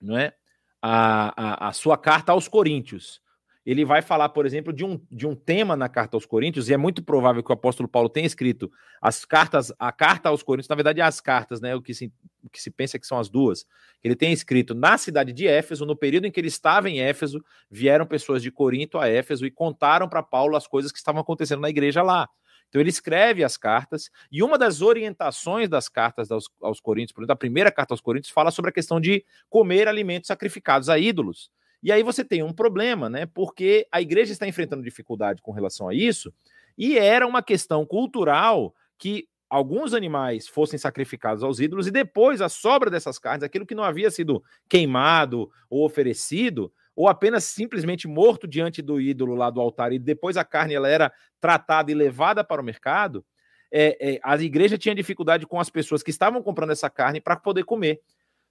não é, a, a, a sua carta aos Coríntios, ele vai falar, por exemplo, de um, de um tema na carta aos Coríntios, e é muito provável que o apóstolo Paulo tenha escrito as cartas, a carta aos Coríntios, na verdade, as cartas, né? O que se, que se pensa que são as duas. Ele tem escrito na cidade de Éfeso, no período em que ele estava em Éfeso, vieram pessoas de Corinto a Éfeso e contaram para Paulo as coisas que estavam acontecendo na igreja lá. Então ele escreve as cartas, e uma das orientações das cartas aos, aos Coríntios, por exemplo, a primeira carta aos Coríntios, fala sobre a questão de comer alimentos sacrificados a ídolos. E aí você tem um problema, né? Porque a igreja está enfrentando dificuldade com relação a isso, e era uma questão cultural que alguns animais fossem sacrificados aos ídolos e depois a sobra dessas carnes, aquilo que não havia sido queimado ou oferecido, ou apenas simplesmente morto diante do ídolo lá do altar e depois a carne ela era tratada e levada para o mercado, é, é, a igreja tinha dificuldade com as pessoas que estavam comprando essa carne para poder comer.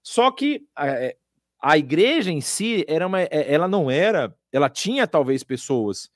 Só que é, a igreja em si era uma, é, ela não era, ela tinha talvez pessoas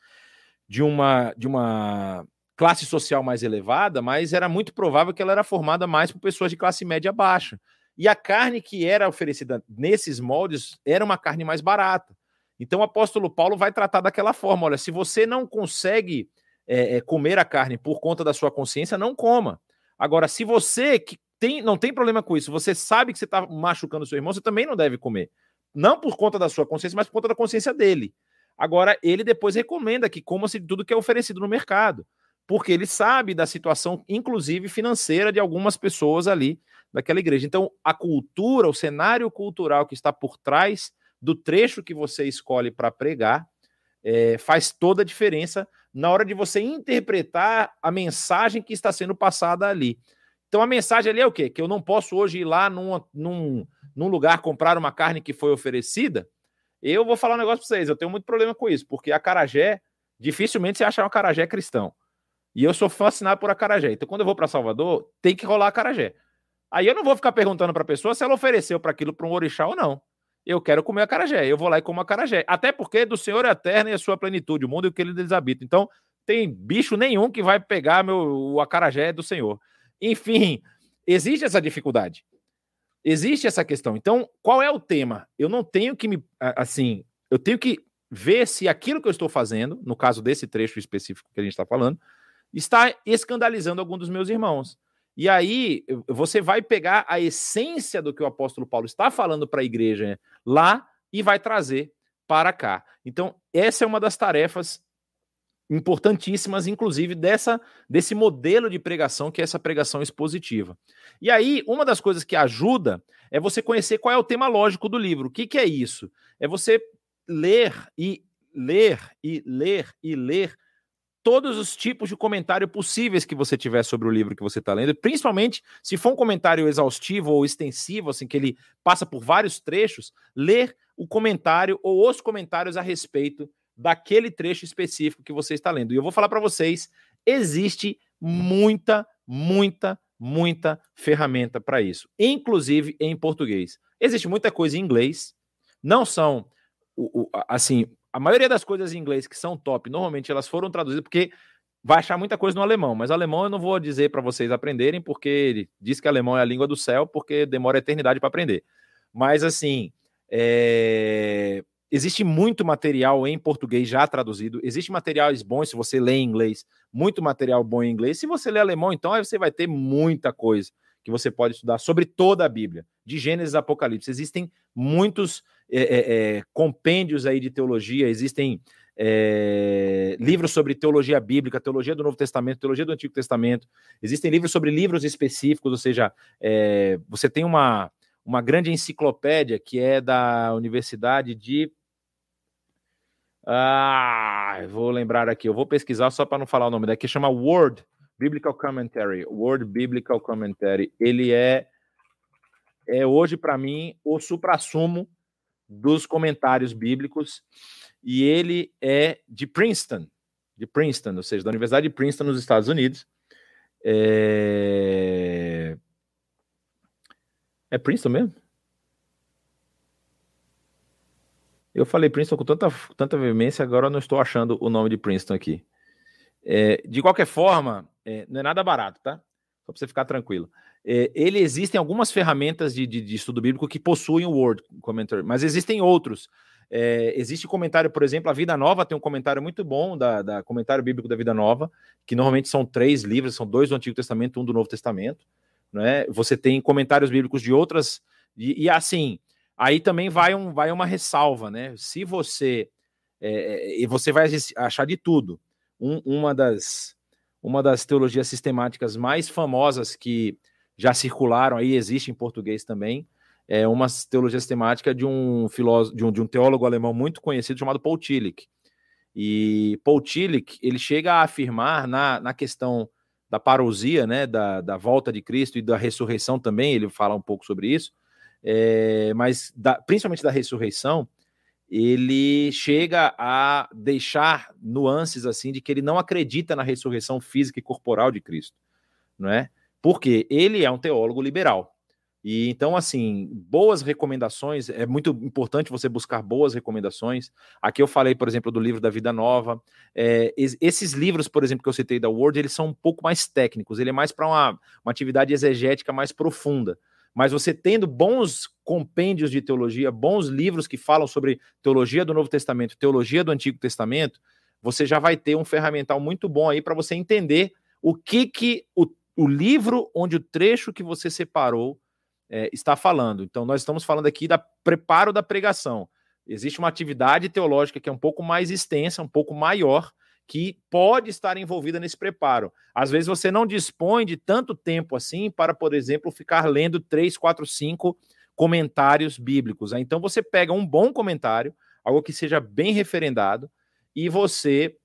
de uma de uma classe social mais elevada, mas era muito provável que ela era formada mais por pessoas de classe média baixa. E a carne que era oferecida nesses moldes era uma carne mais barata. Então o apóstolo Paulo vai tratar daquela forma: olha, se você não consegue é, comer a carne por conta da sua consciência, não coma. Agora, se você que tem, não tem problema com isso, você sabe que você está machucando seu irmão, você também não deve comer. Não por conta da sua consciência, mas por conta da consciência dele. Agora, ele depois recomenda que coma-se tudo que é oferecido no mercado, porque ele sabe da situação, inclusive financeira, de algumas pessoas ali daquela igreja. Então, a cultura, o cenário cultural que está por trás do trecho que você escolhe para pregar é, faz toda a diferença na hora de você interpretar a mensagem que está sendo passada ali. Então, a mensagem ali é o quê? Que eu não posso hoje ir lá num, num, lugar comprar uma carne que foi oferecida. Eu vou falar um negócio para vocês, eu tenho muito problema com isso, porque a carajé, dificilmente você acha uma carajé cristão. E eu sou fascinado por acarajé. Então, quando eu vou para Salvador, tem que rolar acarajé. Aí eu não vou ficar perguntando para a pessoa se ela ofereceu para aquilo para um orixá ou não. Eu quero comer acarajé. Eu vou lá e como acarajé. Até porque do Senhor é eterno e a sua plenitude, o mundo e o que eles habitam. Então, tem bicho nenhum que vai pegar meu, o acarajé do Senhor. Enfim, existe essa dificuldade. Existe essa questão. Então, qual é o tema? Eu não tenho que me. Assim, eu tenho que ver se aquilo que eu estou fazendo, no caso desse trecho específico que a gente está falando, está escandalizando algum dos meus irmãos. E aí você vai pegar a essência do que o apóstolo Paulo está falando para a igreja lá e vai trazer para cá. Então, essa é uma das tarefas importantíssimas, inclusive, dessa desse modelo de pregação, que é essa pregação expositiva. E aí, uma das coisas que ajuda é você conhecer qual é o tema lógico do livro. O que, que é isso? É você ler e ler e ler e ler todos os tipos de comentário possíveis que você tiver sobre o livro que você está lendo, principalmente se for um comentário exaustivo ou extensivo, assim, que ele passa por vários trechos, ler o comentário ou os comentários a respeito daquele trecho específico que você está lendo. E eu vou falar para vocês, existe muita, muita, muita ferramenta para isso, inclusive em português. Existe muita coisa em inglês, não são assim, a maioria das coisas em inglês que são top, normalmente elas foram traduzidas porque vai achar muita coisa no alemão, mas alemão eu não vou dizer para vocês aprenderem, porque ele diz que alemão é a língua do céu, porque demora eternidade para aprender. Mas assim, é... existe muito material em português já traduzido, existe materiais bons se você lê em inglês, muito material bom em inglês. Se você lê alemão, então aí você vai ter muita coisa que você pode estudar sobre toda a Bíblia, de Gênesis a Apocalipse. Existem muitos é, é, é, compêndios aí de teologia, existem é, livros sobre teologia bíblica, teologia do Novo Testamento, teologia do Antigo Testamento, existem livros sobre livros específicos, ou seja, é, você tem uma, uma grande enciclopédia que é da Universidade de. Ah, vou lembrar aqui, eu vou pesquisar só para não falar o nome daqui, chama Word Biblical Commentary, Word Biblical Commentary. Ele é, é hoje, para mim, o supra-sumo dos comentários bíblicos, e ele é de Princeton, de Princeton, ou seja, da Universidade de Princeton, nos Estados Unidos. É, é Princeton mesmo? Eu falei Princeton com tanta, tanta veemência, agora não estou achando o nome de Princeton aqui. É, de qualquer forma, é, não é nada barato, tá? Só para você ficar tranquilo é, ele existem algumas ferramentas de, de, de, estudo bíblico que possuem o Word Commentary, mas existem outros. É, existe comentário, por exemplo, a Vida Nova tem um comentário muito bom da, da, comentário bíblico da Vida Nova, que normalmente são três livros, são dois do Antigo Testamento, um do Novo Testamento. Né? Você tem comentários bíblicos de outras e, e assim, aí também vai, um, vai uma ressalva, né? Se você é, e você vai achar de tudo. Um, uma das uma das teologias sistemáticas mais famosas que já circularam aí, existe em português também, é uma teologia sistemática de um filósofo, de um, de um teólogo alemão muito conhecido chamado Paul Tillich. E Paul Tillich, ele chega a afirmar na, na questão da parousia, né, da, da volta de Cristo e da ressurreição também, ele fala um pouco sobre isso, é, mas da, principalmente da ressurreição, ele chega a deixar nuances assim de que ele não acredita na ressurreição física e corporal de Cristo, não é? porque ele é um teólogo liberal. E então, assim, boas recomendações, é muito importante você buscar boas recomendações. Aqui eu falei, por exemplo, do livro da Vida Nova. É, esses livros, por exemplo, que eu citei da Word, eles são um pouco mais técnicos, ele é mais para uma, uma atividade exegética mais profunda. Mas você tendo bons compêndios de teologia, bons livros que falam sobre teologia do Novo Testamento, teologia do Antigo Testamento, você já vai ter um ferramental muito bom aí para você entender o que que o, o livro onde o trecho que você separou é, está falando. Então, nós estamos falando aqui da preparo da pregação. Existe uma atividade teológica que é um pouco mais extensa, um pouco maior, que pode estar envolvida nesse preparo. Às vezes você não dispõe de tanto tempo assim para, por exemplo, ficar lendo três, quatro, cinco comentários bíblicos. Então você pega um bom comentário, algo que seja bem referendado, e você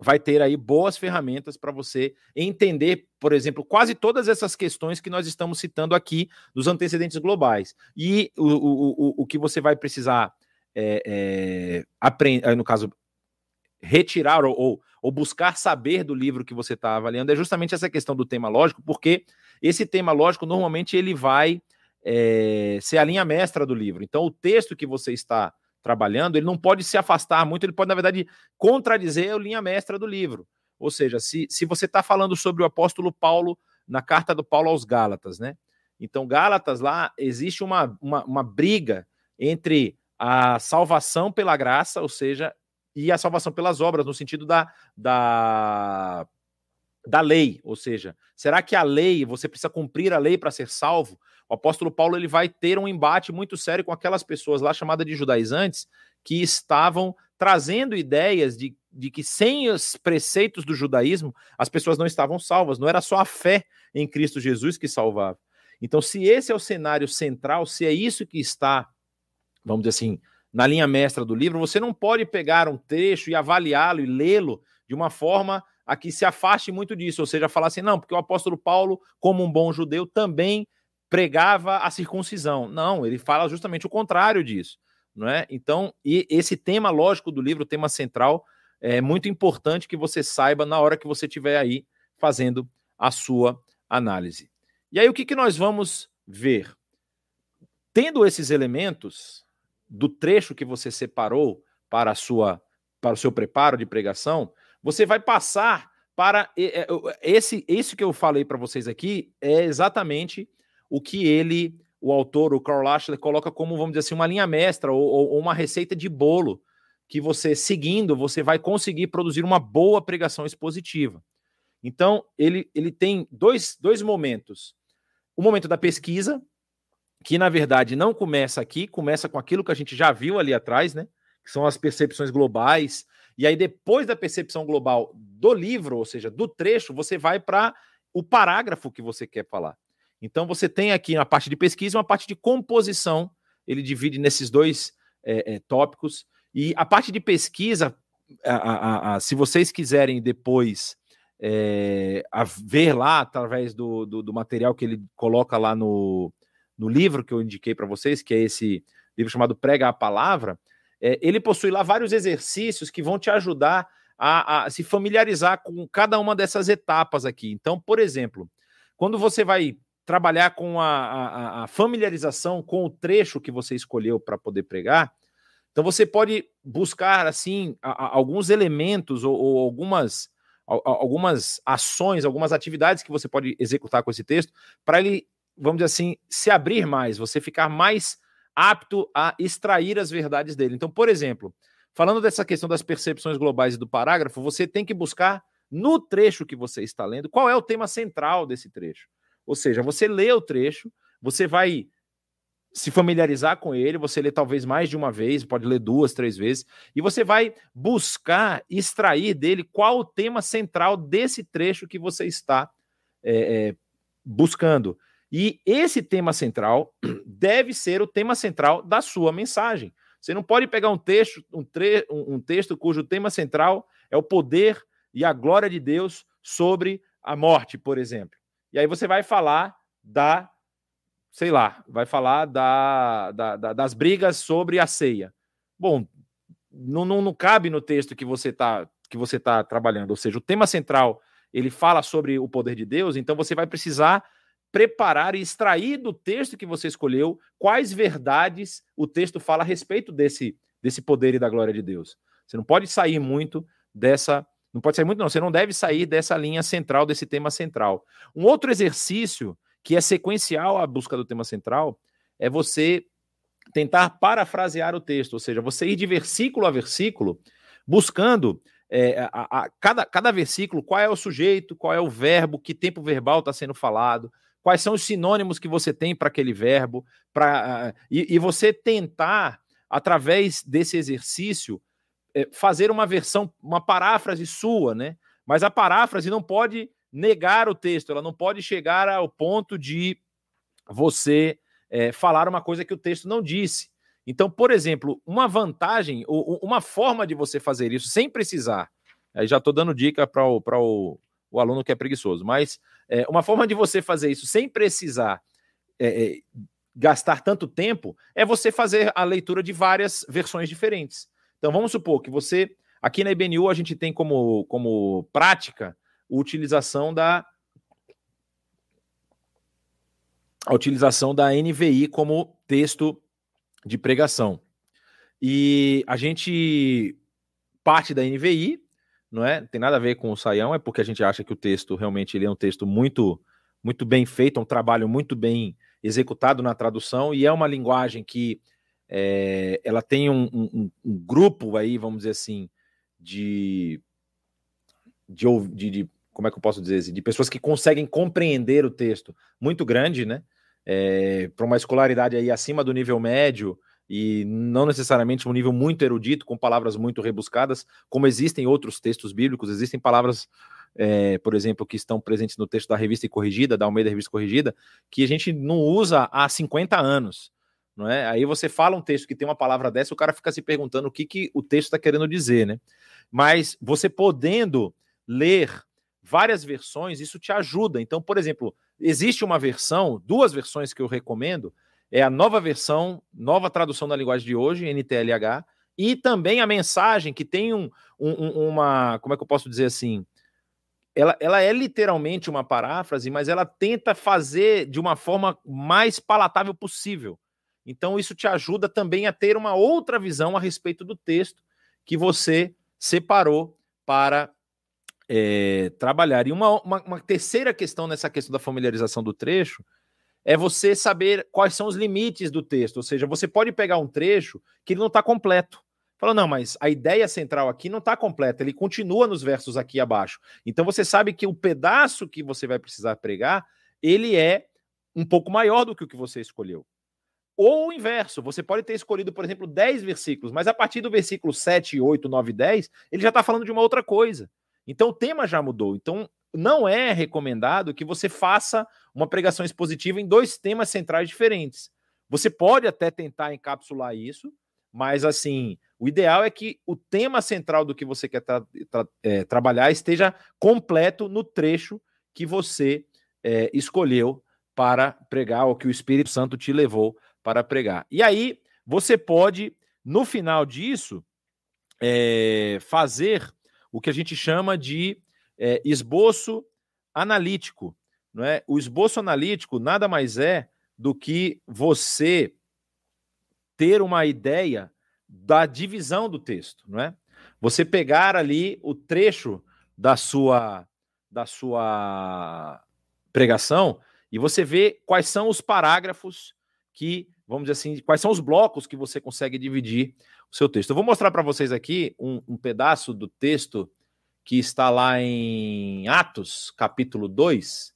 vai ter aí boas ferramentas para você entender, por exemplo, quase todas essas questões que nós estamos citando aqui dos antecedentes globais. E o, o, o, o que você vai precisar é, é, aprender, no caso, retirar ou, ou, ou, buscar saber do livro que você está avaliando é justamente essa questão do tema lógico, porque esse tema lógico normalmente ele vai é, ser a linha mestra do livro. Então, o texto que você está trabalhando, ele não pode se afastar muito, ele pode, na verdade, contradizer a linha mestra do livro. Ou seja, se, se você está falando sobre o apóstolo Paulo na carta do Paulo aos Gálatas, né? Então, Gálatas, lá existe uma, uma, uma briga entre a salvação pela graça, ou seja, e a salvação pelas obras, no sentido da, da, da lei, ou seja, será que a lei, você precisa cumprir a lei para ser salvo? O apóstolo Paulo ele vai ter um embate muito sério com aquelas pessoas lá chamadas de judaizantes que estavam trazendo ideias de, de que sem os preceitos do judaísmo as pessoas não estavam salvas, não era só a fé em Cristo Jesus que salvava. Então, se esse é o cenário central, se é isso que está, vamos dizer assim, na linha mestra do livro, você não pode pegar um trecho e avaliá-lo e lê-lo de uma forma a que se afaste muito disso, ou seja, falar assim, não, porque o apóstolo Paulo, como um bom judeu, também pregava a circuncisão. Não, ele fala justamente o contrário disso, não é? Então, e esse tema lógico do livro, o tema central, é muito importante que você saiba na hora que você estiver aí fazendo a sua análise. E aí o que, que nós vamos ver? Tendo esses elementos do trecho que você separou para a sua para o seu preparo de pregação, você vai passar para esse esse que eu falei para vocês aqui é exatamente o que ele, o autor, o Carl Lashley, coloca como, vamos dizer assim, uma linha mestra ou, ou uma receita de bolo que você, seguindo, você vai conseguir produzir uma boa pregação expositiva. Então, ele, ele tem dois, dois momentos. O momento da pesquisa, que na verdade não começa aqui, começa com aquilo que a gente já viu ali atrás, né? Que são as percepções globais. E aí, depois da percepção global do livro, ou seja, do trecho, você vai para o parágrafo que você quer falar. Então você tem aqui na parte de pesquisa uma parte de composição, ele divide nesses dois é, é, tópicos. E a parte de pesquisa, a, a, a, se vocês quiserem depois é, ver lá através do, do, do, material que ele coloca lá no, no livro que eu indiquei para vocês, que é esse livro chamado Prega a Palavra, é, ele possui lá vários exercícios que vão te ajudar a, a, se familiarizar com cada uma dessas etapas aqui. Então, por exemplo, quando você vai trabalhar com a, a, a familiarização com o trecho que você escolheu para poder pregar. Então você pode buscar assim a, alguns elementos ou, ou algumas algumas ações, algumas atividades que você pode executar com esse texto para ele, vamos dizer assim, se abrir mais, você ficar mais apto a extrair as verdades dele. Então, por exemplo, falando dessa questão das percepções globais e do parágrafo, você tem que buscar no trecho que você está lendo qual é o tema central desse trecho. Ou seja, você lê o trecho, você vai se familiarizar com ele, você lê talvez mais de uma vez, pode ler duas, três vezes, e você vai buscar extrair dele qual o tema central desse trecho que você está é, é, buscando. E esse tema central deve ser o tema central da sua mensagem. Você não pode pegar um texto, um, tre um texto cujo tema central é o poder e a glória de Deus sobre a morte, por exemplo. E aí você vai falar da, sei lá, vai falar da, da, da das brigas sobre a ceia. Bom, não, não, não cabe no texto que você está que você tá trabalhando. Ou seja, o tema central ele fala sobre o poder de Deus, então você vai precisar preparar e extrair do texto que você escolheu quais verdades o texto fala a respeito desse, desse poder e da glória de Deus. Você não pode sair muito dessa não pode sair muito, não. Você não deve sair dessa linha central, desse tema central. Um outro exercício que é sequencial à busca do tema central, é você tentar parafrasear o texto, ou seja, você ir de versículo a versículo, buscando é, a, a, cada, cada versículo qual é o sujeito, qual é o verbo, que tempo verbal está sendo falado, quais são os sinônimos que você tem para aquele verbo, pra, uh, e, e, você tentar, através desse exercício, é, fazer uma versão, uma paráfrase sua, né? Mas a paráfrase não pode negar o texto, ela não pode chegar ao ponto de você é, falar uma coisa que o texto não disse. Então, por exemplo, uma vantagem, ou uma forma de você fazer isso sem precisar, aí já estou dando dica para o, o, o aluno que é preguiçoso, mas é, uma forma de você fazer isso sem precisar é, é, gastar tanto tempo é você fazer a leitura de várias versões diferentes. Então, vamos supor que você, aqui na IBNU, a gente tem como, como prática a utilização da a utilização da NVI como texto de pregação. E a gente parte da NVI, não é? Tem nada a ver com o Saião, é porque a gente acha que o texto realmente ele é um texto muito muito bem feito, um trabalho muito bem executado na tradução e é uma linguagem que é, ela tem um, um, um, grupo aí, vamos dizer assim, de, de, de, de como é que eu posso dizer, de pessoas que conseguem compreender o texto muito grande, né? é, para uma escolaridade aí acima do nível médio e não necessariamente um nível muito erudito, com palavras muito rebuscadas, como existem outros textos bíblicos, existem palavras, é, por exemplo, que estão presentes no texto da Revista Corrigida, da Almeida Revista Corrigida, que a gente não usa há 50 anos. Não é? Aí você fala um texto que tem uma palavra dessa, o cara fica se perguntando o que, que o texto está querendo dizer, né? Mas você podendo ler várias versões, isso te ajuda. Então, por exemplo, existe uma versão, duas versões que eu recomendo, é a nova versão, nova tradução da linguagem de hoje, NTLH, e também a mensagem que tem um, um, uma, como é que eu posso dizer assim, ela, ela é literalmente uma paráfrase, mas ela tenta fazer de uma forma mais palatável possível. Então isso te ajuda também a ter uma outra visão a respeito do texto que você separou para é, trabalhar. E uma, uma, uma, terceira questão nessa questão da familiarização do trecho é você saber quais são os limites do texto. Ou seja, você pode pegar um trecho que ele não está completo. Fala, não, mas a ideia central aqui não está completa, ele continua nos versos aqui abaixo. Então você sabe que o pedaço que você vai precisar pregar, ele é um pouco maior do que o que você escolheu. Ou o inverso, você pode ter escolhido, por exemplo, 10 versículos, mas a partir do versículo 7, 8, 9, 10, ele já está falando de uma outra coisa. Então o tema já mudou. Então não é recomendado que você faça uma pregação expositiva em dois temas centrais diferentes. Você pode até tentar encapsular isso, mas assim, o ideal é que o tema central do que você quer tra tra é, trabalhar esteja completo no trecho que você é, escolheu para pregar, ou que o Espírito Santo te levou para pregar. E aí, você pode, no final disso, é, fazer o que a gente chama de é, esboço analítico. Não é? O esboço analítico nada mais é do que você ter uma ideia da divisão do texto, não é? Você pegar ali o trecho da sua da sua pregação e você ver quais são os parágrafos que, vamos dizer assim, quais são os blocos que você consegue dividir o seu texto. Eu vou mostrar para vocês aqui um, um, pedaço do texto que está lá em Atos, capítulo 2.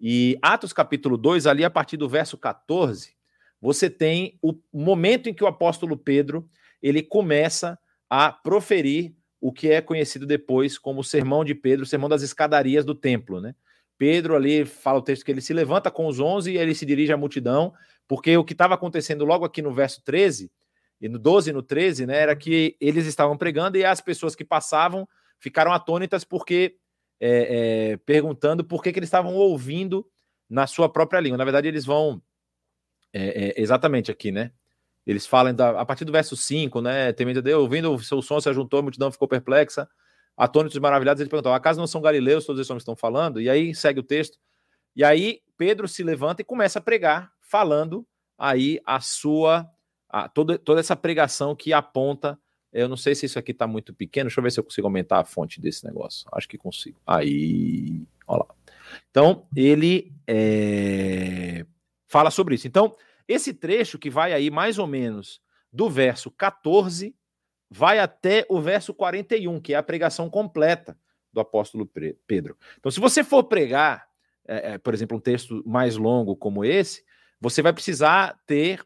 E Atos, capítulo 2, ali a partir do verso 14, você tem o momento em que o apóstolo Pedro ele começa a proferir o que é conhecido depois como o sermão de Pedro, o sermão das escadarias do templo, né? Pedro ali fala o texto que ele se levanta com os onze e ele se dirige à multidão, porque o que estava acontecendo logo aqui no verso 13 e no 12 e no 13, né, era que eles estavam pregando e as pessoas que passavam ficaram atônitas porque é, é, perguntando por que, que eles estavam ouvindo na sua própria língua. Na verdade, eles vão é, é exatamente aqui, né? Eles falam da, a partir do verso 5, né? Temendo Deus, ouvindo o seu som, se ajuntou, a multidão ficou perplexa, atônitos e maravilhados. Eles perguntam: acaso não são galileus todos esses homens estão falando? E aí segue o texto. E aí Pedro se levanta e começa a pregar, falando aí a sua a, toda, toda essa pregação que aponta. Eu não sei se isso aqui está muito pequeno. Deixa eu ver se eu consigo aumentar a fonte desse negócio. Acho que consigo. Aí, olha lá. Então, ele é, fala sobre isso. Então, esse trecho que vai aí mais ou menos do verso 14 vai até o verso 41, que é a pregação completa do apóstolo Pedro. Então, se você for pregar, é, é, por exemplo, um texto mais longo como esse, você vai precisar ter.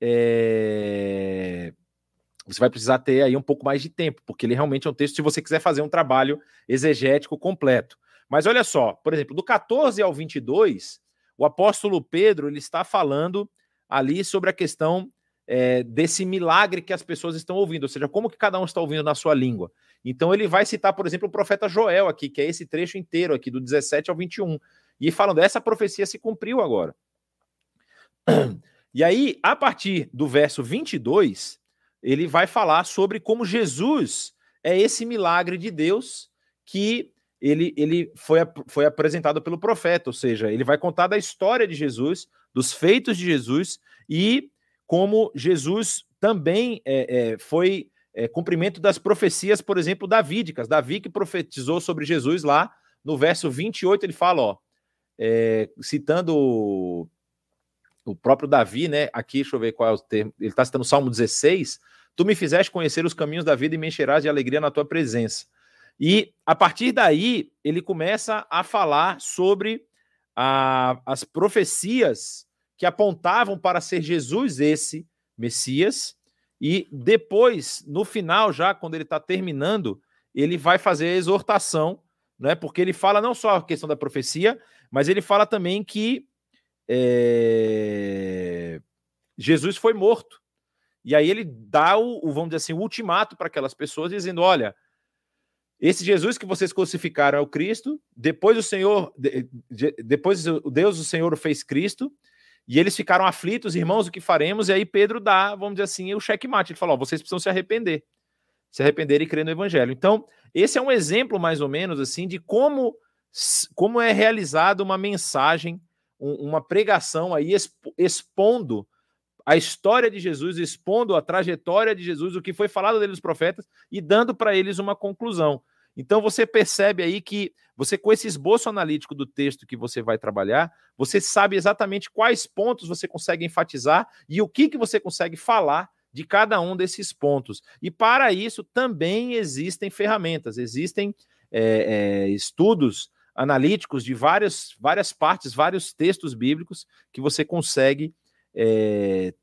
É, você vai precisar ter aí um pouco mais de tempo, porque ele realmente é um texto se você quiser fazer um trabalho exegético completo. Mas olha só, por exemplo, do 14 ao 22, o apóstolo Pedro ele está falando ali sobre a questão é, desse milagre que as pessoas estão ouvindo, ou seja, como que cada um está ouvindo na sua língua. Então ele vai citar, por exemplo, o profeta Joel aqui, que é esse trecho inteiro aqui, do 17 ao 21, e falando, essa profecia se cumpriu agora. E aí, a partir do verso 22, ele vai falar sobre como Jesus é esse milagre de Deus que ele, ele foi, foi apresentado pelo profeta, ou seja, ele vai contar da história de Jesus, dos feitos de Jesus e como Jesus também é, é, foi é, cumprimento das profecias, por exemplo, davídicas. Davi que profetizou sobre Jesus lá no verso 28, ele fala, ó, é, citando o, o próprio Davi, né? Aqui, deixa eu ver qual é o termo. Ele está citando o Salmo 16. Tu me fizeste conhecer os caminhos da vida e me encherás de alegria na tua presença. E a partir daí, ele começa a falar sobre a, as profecias que apontavam para ser Jesus esse Messias. E depois, no final, já quando ele está terminando, ele vai fazer a exortação, né? Porque ele fala não só a questão da profecia, mas ele fala também que é, Jesus foi morto. E aí ele dá o, o vamos dizer assim, o ultimato para aquelas pessoas, dizendo: olha, esse Jesus que vocês crucificaram é o Cristo, depois o Senhor, depois o Deus, o Senhor o fez Cristo, e eles ficaram aflitos, irmãos, o que faremos? E aí Pedro dá, vamos dizer assim, o checkmate. Ele falou: vocês precisam se arrepender. Se arrepender e crer no evangelho. Então, esse é um exemplo, mais ou menos, assim, de como, como é realizada uma mensagem, uma pregação aí expondo a história de Jesus, expondo a trajetória de Jesus, o que foi falado dele dos profetas e dando para eles uma conclusão. Então você percebe aí que você, com esse esboço analítico do texto que você vai trabalhar, você sabe exatamente quais pontos você consegue enfatizar e o que, que você consegue falar de cada um desses pontos. E para isso também existem ferramentas, existem é, é, estudos analíticos de várias, várias partes, vários textos bíblicos que você consegue, é,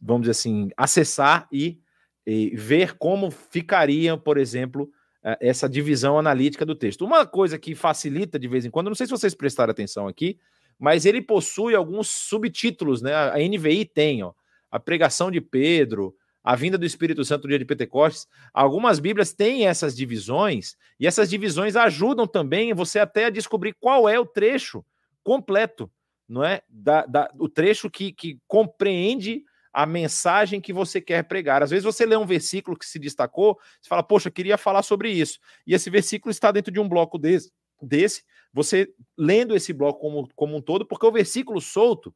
vamos dizer assim, acessar e, e ver como ficaria, por exemplo, é, essa divisão analítica do texto. Uma coisa que facilita de vez em quando, não sei se vocês prestaram atenção aqui, mas ele possui alguns subtítulos, né? A NVI tem, ó, a pregação de Pedro, a vinda do Espírito Santo no dia de Pentecostes. Algumas Bíblias têm essas divisões, e essas divisões ajudam também você até a descobrir qual é o trecho completo, não é? Da, da, o trecho que, que compreende a mensagem que você quer pregar. Às vezes você lê um versículo que se destacou, você fala, poxa, queria falar sobre isso. E esse versículo está dentro de um bloco desse, desse você lendo esse bloco como, como um todo, porque o versículo solto,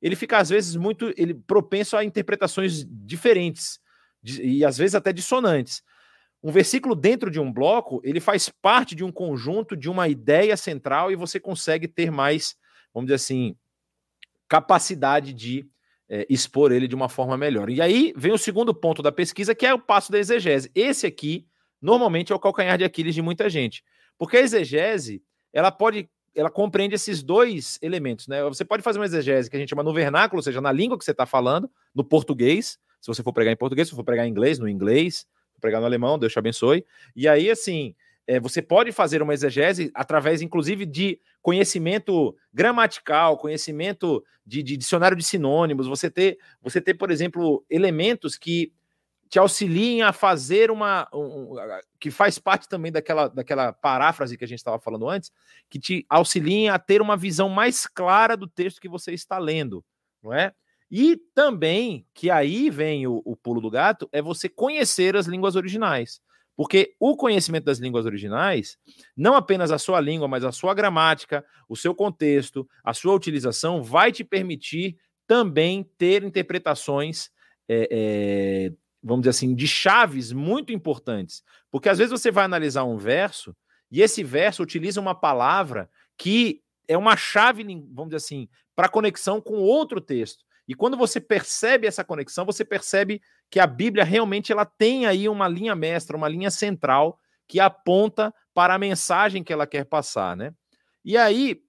ele fica às vezes muito ele propenso a interpretações diferentes e às vezes até dissonantes. Um versículo dentro de um bloco, ele faz parte de um conjunto, de uma ideia central e você consegue ter mais, vamos dizer assim, capacidade de é, expor ele de uma forma melhor. E aí vem o segundo ponto da pesquisa, que é o passo da exegese. Esse aqui, normalmente, é o calcanhar de Aquiles de muita gente. Porque a exegese, ela pode, ela compreende esses dois elementos, né? Você pode fazer uma exegese que a gente chama no vernáculo, ou seja, na língua que você está falando, no português, se você for pregar em português, se for pregar em inglês, no inglês, pregar no alemão, Deus te abençoe. E aí, assim, é, você pode fazer uma exegese através, inclusive, de conhecimento gramatical, conhecimento de, de dicionário de sinônimos. Você ter, você ter, por exemplo, elementos que te auxiliem a fazer uma. Um, que faz parte também daquela, daquela paráfrase que a gente estava falando antes, que te auxiliem a ter uma visão mais clara do texto que você está lendo, não é? E também, que aí vem o, o pulo do gato, é você conhecer as línguas originais. Porque o conhecimento das línguas originais, não apenas a sua língua, mas a sua gramática, o seu contexto, a sua utilização, vai te permitir também ter interpretações, é, é, vamos dizer assim, de chaves muito importantes. Porque às vezes você vai analisar um verso e esse verso utiliza uma palavra que é uma chave, vamos dizer assim, para conexão com outro texto. E quando você percebe essa conexão, você percebe que a Bíblia realmente ela tem aí uma linha mestra, uma linha central que aponta para a mensagem que ela quer passar, né? E aí,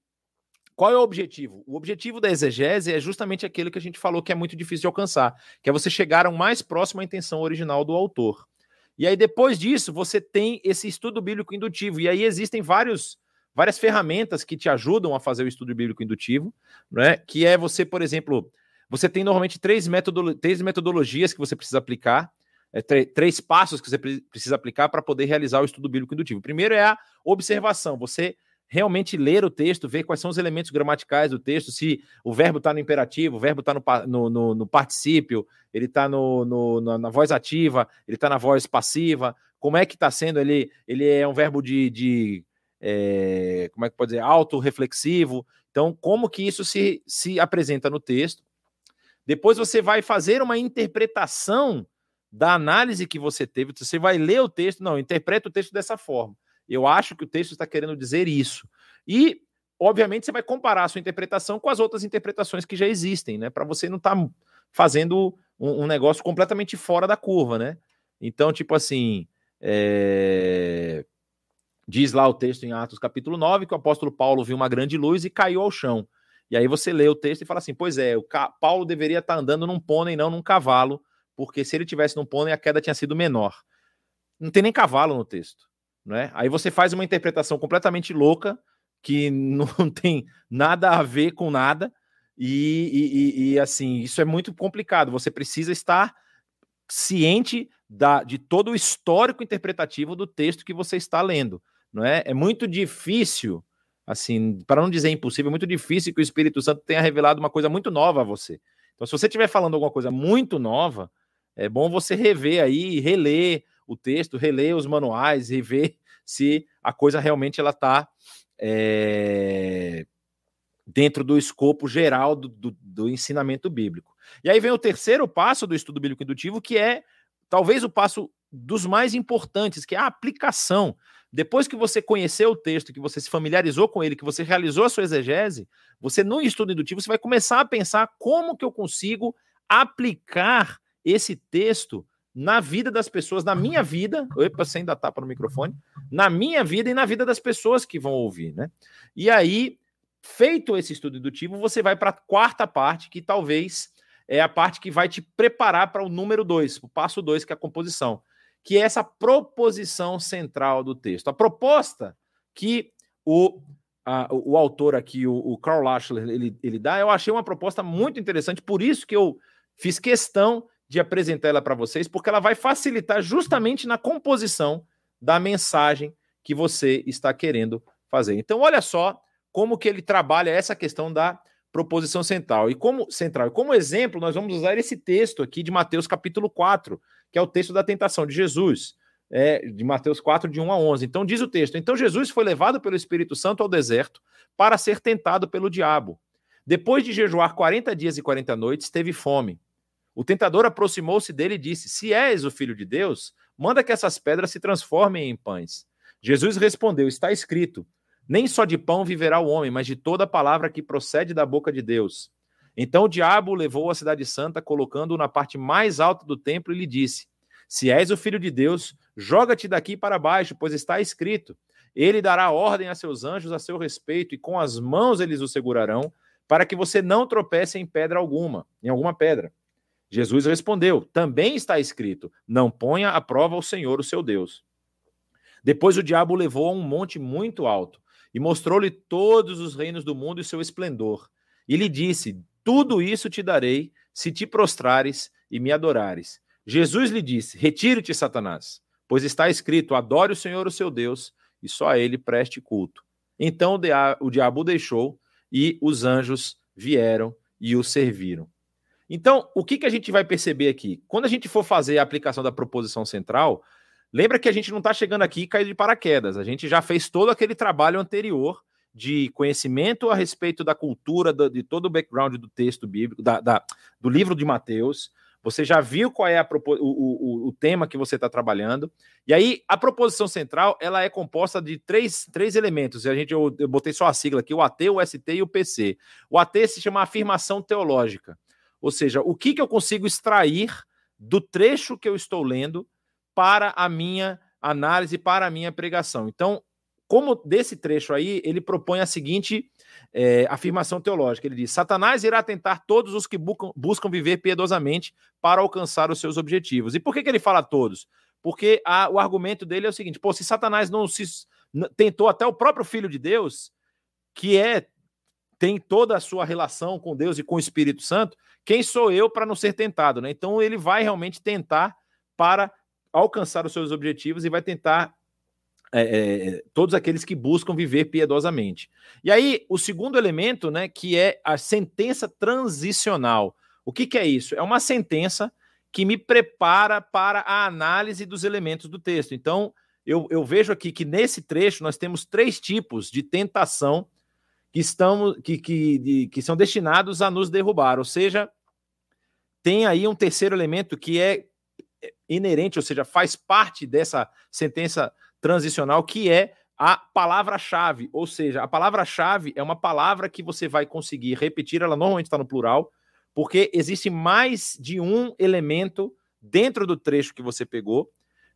qual é o objetivo? O objetivo da exegese é justamente aquele que a gente falou que é muito difícil de alcançar, que é você chegar ao mais próximo à intenção original do autor. E aí, depois disso, você tem esse estudo bíblico indutivo. E aí existem vários, várias ferramentas que te ajudam a fazer o estudo bíblico indutivo, né? Que é você, por exemplo, você tem normalmente três, metodolo três metodologias que você precisa aplicar, é, três passos que você precisa aplicar para poder realizar o estudo bíblico indutivo. Primeiro é a observação. Você realmente ler o texto, ver quais são os elementos gramaticais do texto, se o verbo está no imperativo, o verbo está no, no, no, no, particípio, ele está na voz ativa, ele está na voz passiva, como é que está sendo, ele, ele é um verbo de, de é, como é que pode dizer, autorreflexivo, então como que isso se, se apresenta no texto, depois você vai fazer uma interpretação da análise que você teve, você vai ler o texto, não, interpreta o texto dessa forma. Eu acho que o texto está querendo dizer isso. E, obviamente, você vai comparar a sua interpretação com as outras interpretações que já existem, né? Para você não estar tá fazendo um, um, negócio completamente fora da curva, né? Então, tipo assim, é... diz lá o texto em Atos capítulo 9 que o apóstolo Paulo viu uma grande luz e caiu ao chão. E aí você lê o texto e fala assim: pois é, o. Paulo deveria estar tá andando num pônei, não num cavalo, porque se ele tivesse num pônei, a queda tinha sido menor. Não tem nem cavalo no texto. Né? Aí você faz uma interpretação completamente louca, que não tem nada a ver com nada, e, e, e, assim, isso é muito complicado. Você precisa estar ciente da, de todo o histórico interpretativo do texto que você está lendo. Não é? é muito difícil, assim, para não dizer impossível, é muito difícil que o Espírito Santo tenha revelado uma coisa muito nova a você. Então, se você estiver falando alguma coisa muito nova, é bom você rever aí, reler, o texto, reler os manuais e ver se a coisa realmente ela está é, dentro do escopo geral do, do, do, ensinamento bíblico. E aí vem o terceiro passo do estudo bíblico indutivo, que é talvez o passo dos mais importantes, que é a aplicação. Depois que você conheceu o texto, que você se familiarizou com ele, que você realizou a sua exegese, você no estudo indutivo você vai começar a pensar como que eu consigo aplicar esse texto na vida das pessoas, na minha vida, opa, sem dar tapa no microfone, na minha vida e na vida das pessoas que vão ouvir, né? E aí, feito esse estudo indutivo, você vai para a quarta parte, que talvez é a parte que vai te preparar para o número dois, o passo dois, que é a composição, que é essa proposição central do texto. A proposta que o, a, o autor aqui, o, o Carl Lashler, ele, ele dá, eu achei uma proposta muito interessante, por isso que eu fiz questão de apresentar ela para vocês, porque ela vai facilitar justamente na composição da mensagem que você está querendo fazer. Então, olha só como que ele trabalha essa questão da proposição central. E como central, e como exemplo, nós vamos usar esse texto aqui de Mateus capítulo 4, que é o texto da tentação de Jesus, é, de Mateus 4, de 1 a 11. Então diz o texto: Então Jesus foi levado pelo Espírito Santo ao deserto para ser tentado pelo diabo. Depois de jejuar 40 dias e 40 noites, teve fome. O tentador aproximou-se dele e disse: Se és o filho de Deus, manda que essas pedras se transformem em pães. Jesus respondeu: Está escrito: Nem só de pão viverá o homem, mas de toda palavra que procede da boca de Deus. Então o diabo levou à cidade santa, colocando-o na parte mais alta do templo, e lhe disse: Se és o filho de Deus, joga-te daqui para baixo, pois está escrito: Ele dará ordem a seus anjos a seu respeito, e com as mãos eles o segurarão, para que você não tropece em pedra alguma, em alguma pedra. Jesus respondeu: Também está escrito: Não ponha à prova o Senhor, o seu Deus. Depois o diabo o levou a um monte muito alto e mostrou-lhe todos os reinos do mundo e seu esplendor. E lhe disse: Tudo isso te darei se te prostrares e me adorares. Jesus lhe disse: Retire-te, Satanás, pois está escrito: Adore o Senhor, o seu Deus, e só a ele preste culto. Então o diabo o deixou e os anjos vieram e o serviram. Então, o que, que a gente vai perceber aqui? Quando a gente for fazer a aplicação da proposição central, lembra que a gente não está chegando aqui e caindo de paraquedas. A gente já fez todo aquele trabalho anterior de conhecimento a respeito da cultura, de todo o background do texto bíblico, da, da, do livro de Mateus. você já viu qual é a, o, o, o tema que você está trabalhando. E aí, a proposição central ela é composta de três, três elementos. E a gente, eu, eu botei só a sigla aqui: o AT, o ST e o PC. O AT se chama afirmação teológica. Ou seja, o que, que eu consigo extrair do trecho que eu estou lendo para a minha análise, para a minha pregação. Então, como desse trecho aí, ele propõe a seguinte é, afirmação teológica. Ele diz: Satanás irá tentar todos os que buscam, buscam viver piedosamente para alcançar os seus objetivos. E por que, que ele fala todos? Porque a, o argumento dele é o seguinte: pô, se Satanás não se tentou até o próprio Filho de Deus, que é tem toda a sua relação com Deus e com o Espírito Santo, quem sou eu para não ser tentado? Né? Então ele vai realmente tentar para alcançar os seus objetivos e vai tentar é, é, todos aqueles que buscam viver piedosamente. E aí, o segundo elemento, né, que é a sentença transicional. O que, que é isso? É uma sentença que me prepara para a análise dos elementos do texto. Então, eu, eu vejo aqui que nesse trecho nós temos três tipos de tentação que, estão, que, que, de, que são destinados a nos derrubar. Ou seja, tem aí um terceiro elemento que é inerente, ou seja, faz parte dessa sentença transicional, que é a palavra-chave. Ou seja, a palavra-chave é uma palavra que você vai conseguir repetir, ela normalmente está no plural, porque existe mais de um elemento dentro do trecho que você pegou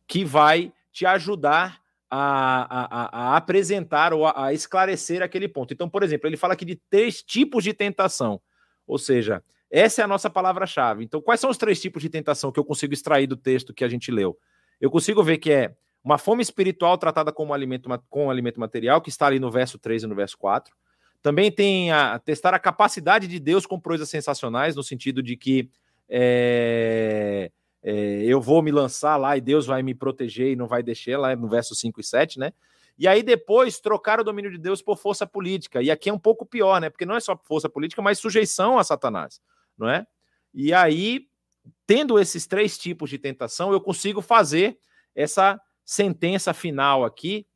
que vai te ajudar a, a, a apresentar ou a, a, esclarecer aquele ponto. Então, por exemplo, ele fala aqui de três tipos de tentação. Ou seja, essa é a nossa palavra-chave. Então, quais são os três tipos de tentação que eu consigo extrair do texto que a gente leu? Eu consigo ver que é uma fome espiritual tratada como alimento, com alimento material, que está ali no verso 3 e no verso 4. Também tem a testar a capacidade de Deus com coisas sensacionais, no sentido de que é, é, eu vou me lançar lá e Deus vai me proteger e não vai deixar, lá no verso 5 e 7, né? E aí depois trocar o domínio de Deus por força política. E aqui é um pouco pior, né? Porque não é só força política, mas sujeição a Satanás, não é? E aí, tendo esses três tipos de tentação, eu consigo fazer essa sentença final aqui,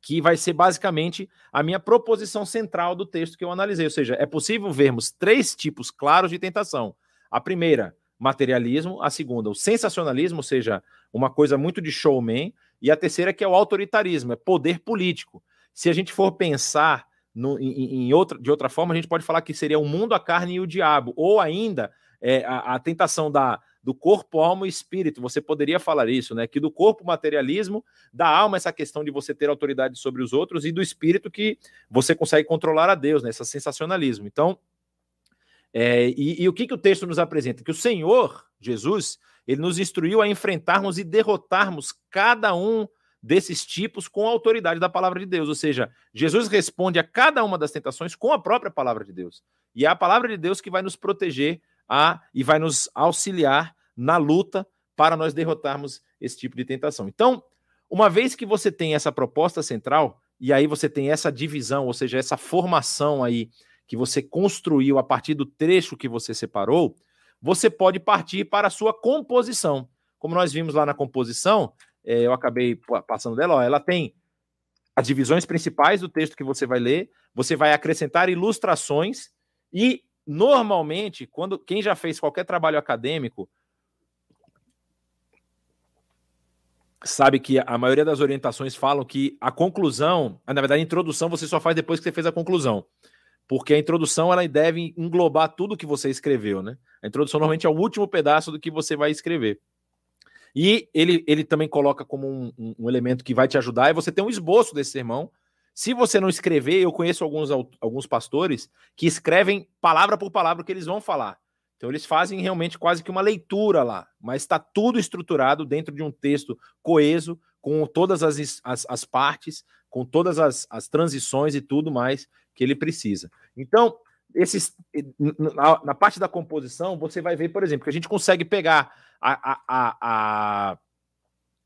que vai ser basicamente a minha proposição central do texto que eu analisei. Ou seja, é possível vermos três tipos claros de tentação. A primeira, materialismo. A segunda, o sensacionalismo, ou seja, uma coisa muito de showman. E a terceira, que é o autoritarismo, é poder político. Se a gente for pensar no, em, em, outra, de outra forma, a gente pode falar que seria o mundo, a carne e o diabo, ou ainda é, a, a tentação da do corpo, alma e espírito. Você poderia falar isso, né? Que do corpo, materialismo, da alma, essa questão de você ter autoridade sobre os outros, e do espírito, que você consegue controlar a Deus, né? Esse sensacionalismo. Então, é, e, e, o que, que o texto nos apresenta? Que o Senhor, Jesus, ele nos instruiu a enfrentarmos e derrotarmos cada um desses tipos com a autoridade da palavra de Deus. Ou seja, Jesus responde a cada uma das tentações com a própria palavra de Deus. E é a palavra de Deus que vai nos proteger a, e vai nos auxiliar na luta para nós derrotarmos esse tipo de tentação. Então, uma vez que você tem essa proposta central, e aí você tem essa divisão, ou seja, essa formação aí que você construiu a partir do trecho que você separou, você pode partir para a sua composição. Como nós vimos lá na composição, é, eu acabei passando dela, ó, ela tem as divisões principais do texto que você vai ler, você vai acrescentar ilustrações e normalmente, quando quem já fez qualquer trabalho acadêmico, sabe que a maioria das orientações falam que a conclusão, na verdade, a introdução você só faz depois que você fez a conclusão. Porque a introdução ela deve englobar tudo que você escreveu, né? A introdução normalmente é o último pedaço do que você vai escrever. E ele, ele também coloca como um, um elemento que vai te ajudar, é você ter um esboço desse sermão. Se você não escrever, eu conheço alguns, alguns pastores que escrevem palavra por palavra o que eles vão falar. Então eles fazem realmente quase que uma leitura lá, mas está tudo estruturado dentro de um texto coeso, com todas as, as, as partes, com todas as, as transições e tudo mais que ele precisa. Então, esses, na, na, parte da composição, você vai ver, por exemplo, que a gente consegue pegar a, a, a,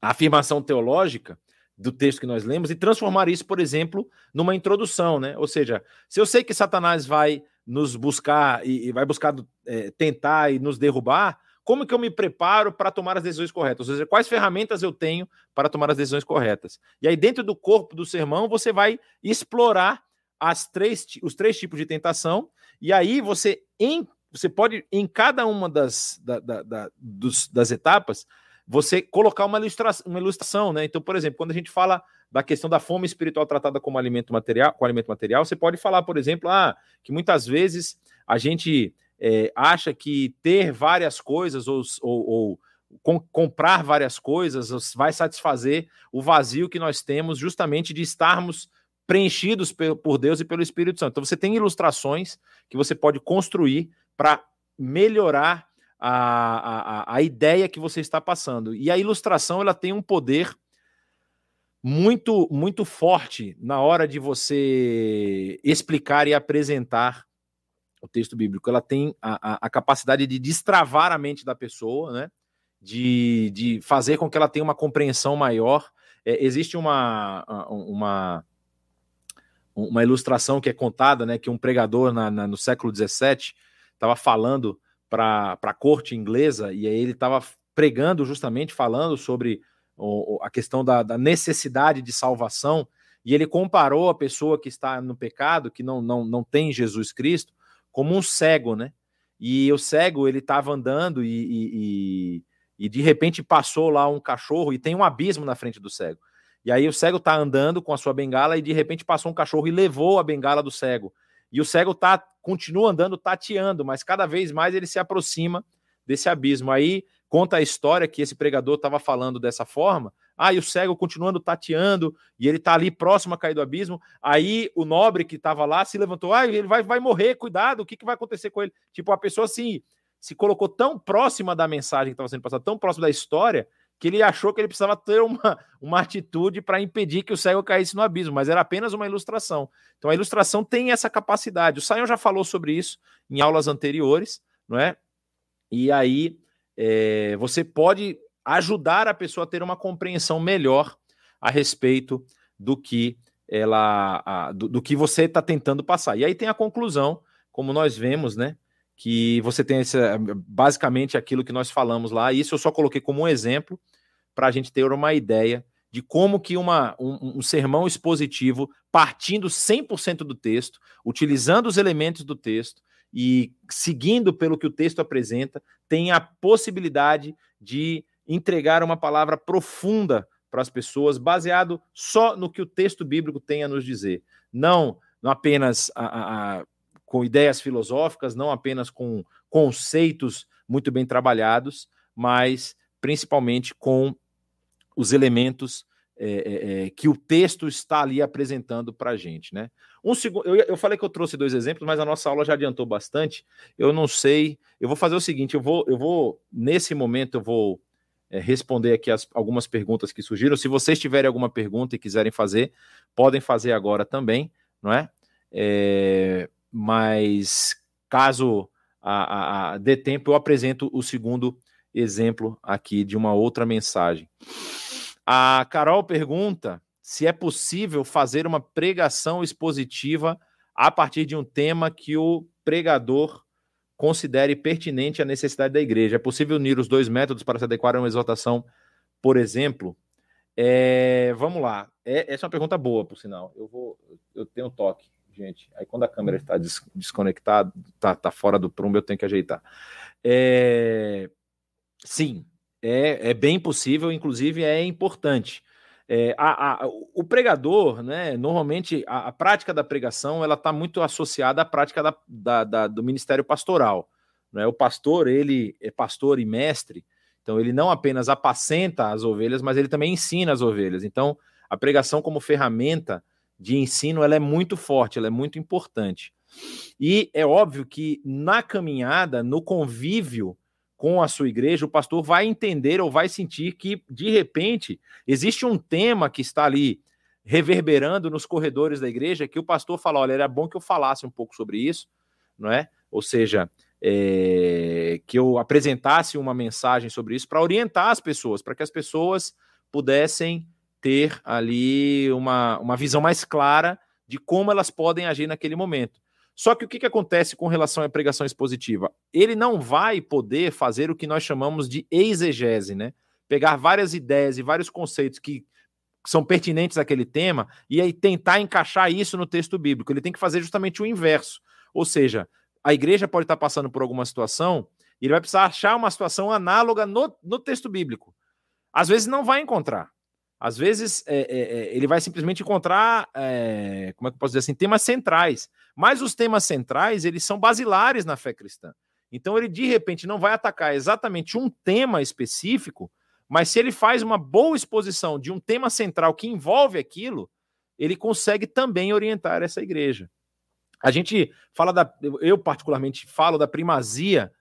a afirmação teológica do texto que nós lemos e transformar isso, por exemplo, numa introdução, né? Ou seja, se eu sei que Satanás vai nos buscar e, e vai buscar é, tentar e nos derrubar, como que eu me preparo para tomar as decisões corretas? Ou seja, quais ferramentas eu tenho para tomar as decisões corretas? E aí, dentro do corpo do sermão, você vai explorar as três, os três tipos de tentação, e aí você, em, você pode, em cada uma das, da, da, da, dos, das etapas, você colocar uma ilustração, uma ilustração, né? Então, por exemplo, quando a gente fala da questão da fome espiritual tratada como alimento material, com alimento material, você pode falar, por exemplo, ah, que muitas vezes a gente é, acha que ter várias coisas ou, ou, ou com, comprar várias coisas vai satisfazer o vazio que nós temos justamente de estarmos preenchidos por Deus e pelo Espírito Santo. Então você tem ilustrações que você pode construir para melhorar a, a, a ideia que você está passando. E a ilustração ela tem um poder muito muito forte na hora de você explicar e apresentar o texto bíblico. Ela tem a, a, capacidade de destravar a mente da pessoa, né? De, de fazer com que ela tenha uma compreensão maior. É, existe uma, uma uma ilustração que é contada, né? Que um pregador na, na no século XVII estava falando para a corte inglesa e aí ele estava pregando justamente falando sobre o, a questão da, da, necessidade de salvação e ele comparou a pessoa que está no pecado, que não, não, não tem Jesus Cristo, como um cego, né? E o cego ele estava andando e, e, e, e de repente passou lá um cachorro e tem um abismo na frente do cego. E aí o cego está andando com a sua bengala e de repente passou um cachorro e levou a bengala do cego. E o cego tá, continua andando tateando, mas cada vez mais ele se aproxima desse abismo. Aí conta a história que esse pregador estava falando dessa forma. Ah, e o cego continuando tateando, e ele está ali próximo a cair do abismo. Aí o nobre que estava lá se levantou. Ah, ele vai, vai morrer, cuidado, o que, que vai acontecer com ele? Tipo, a pessoa assim se colocou tão próxima da mensagem que estava sendo passada, tão próximo da história, que ele achou que ele precisava ter uma, uma atitude para impedir que o cego caísse no abismo, mas era apenas uma ilustração. Então a ilustração tem essa capacidade. O Sayão já falou sobre isso em aulas anteriores, não é? E aí é, você pode ajudar a pessoa a ter uma compreensão melhor a respeito do que ela, a, do, do que você está tentando passar. E aí tem a conclusão, como nós vemos, né? que você tem esse, basicamente aquilo que nós falamos lá. Isso eu só coloquei como um exemplo para a gente ter uma ideia de como que uma, um, um sermão expositivo, partindo 100% do texto, utilizando os elementos do texto e seguindo pelo que o texto apresenta, tem a possibilidade de entregar uma palavra profunda para as pessoas, baseado só no que o texto bíblico tem a nos dizer. Não, não apenas a, a, com ideias filosóficas, não apenas com conceitos muito bem trabalhados, mas principalmente com os elementos é, é, é, que o texto está ali apresentando para a gente, né? Um segundo, eu, eu, falei que eu trouxe dois exemplos, mas a nossa aula já adiantou bastante. Eu não sei. Eu vou fazer o seguinte: eu vou, eu vou nesse momento eu vou é, responder aqui as, algumas perguntas que surgiram. Se vocês tiverem alguma pergunta e quiserem fazer, podem fazer agora também, não é? é mas caso a, a, a dê tempo, eu apresento o segundo exemplo aqui de uma outra mensagem. A Carol pergunta se é possível fazer uma pregação expositiva a partir de um tema que o pregador considere pertinente à necessidade da igreja. É possível unir os dois métodos para se adequar a uma exortação, por exemplo? É, vamos lá. É, essa é uma pergunta boa, por sinal. Eu vou, eu tenho um toque gente. Aí quando a câmera está des desconectada, está tá fora do prumo, eu tenho que ajeitar. É... Sim, é, é bem possível, inclusive é importante. É, a, a, o pregador, né, normalmente a, a prática da pregação ela está muito associada à prática da, da, da, do ministério pastoral. Né? O pastor, ele é pastor e mestre, então ele não apenas apacenta as ovelhas, mas ele também ensina as ovelhas. Então, a pregação como ferramenta de ensino ela é muito forte, ela é muito importante. E é óbvio que na caminhada, no convívio com a sua igreja, o pastor vai entender ou vai sentir que, de repente, existe um tema que está ali reverberando nos corredores da igreja que o pastor fala: olha, era bom que eu falasse um pouco sobre isso, não é? Ou seja, é, que eu apresentasse uma mensagem sobre isso para orientar as pessoas, para que as pessoas pudessem ter ali uma, uma visão mais clara de como elas podem agir naquele momento. Só que o que, que acontece com relação à pregação expositiva? Ele não vai poder fazer o que nós chamamos de exegese, né? Pegar várias ideias e vários conceitos que são pertinentes àquele tema e aí tentar encaixar isso no texto bíblico. Ele tem que fazer justamente o inverso. Ou seja, a igreja pode estar passando por alguma situação e ele vai precisar achar uma situação análoga no, no texto bíblico. Às vezes não vai encontrar. Às vezes é, é, é ele vai simplesmente encontrar, é, como é que eu posso dizer assim, temas centrais. Mas os temas centrais, eles são basilares na fé cristã. Então ele de repente não vai atacar exatamente um tema específico, mas se ele faz uma boa exposição de um tema central que envolve aquilo, ele consegue também orientar essa igreja. A gente fala da, eu particularmente falo da primazia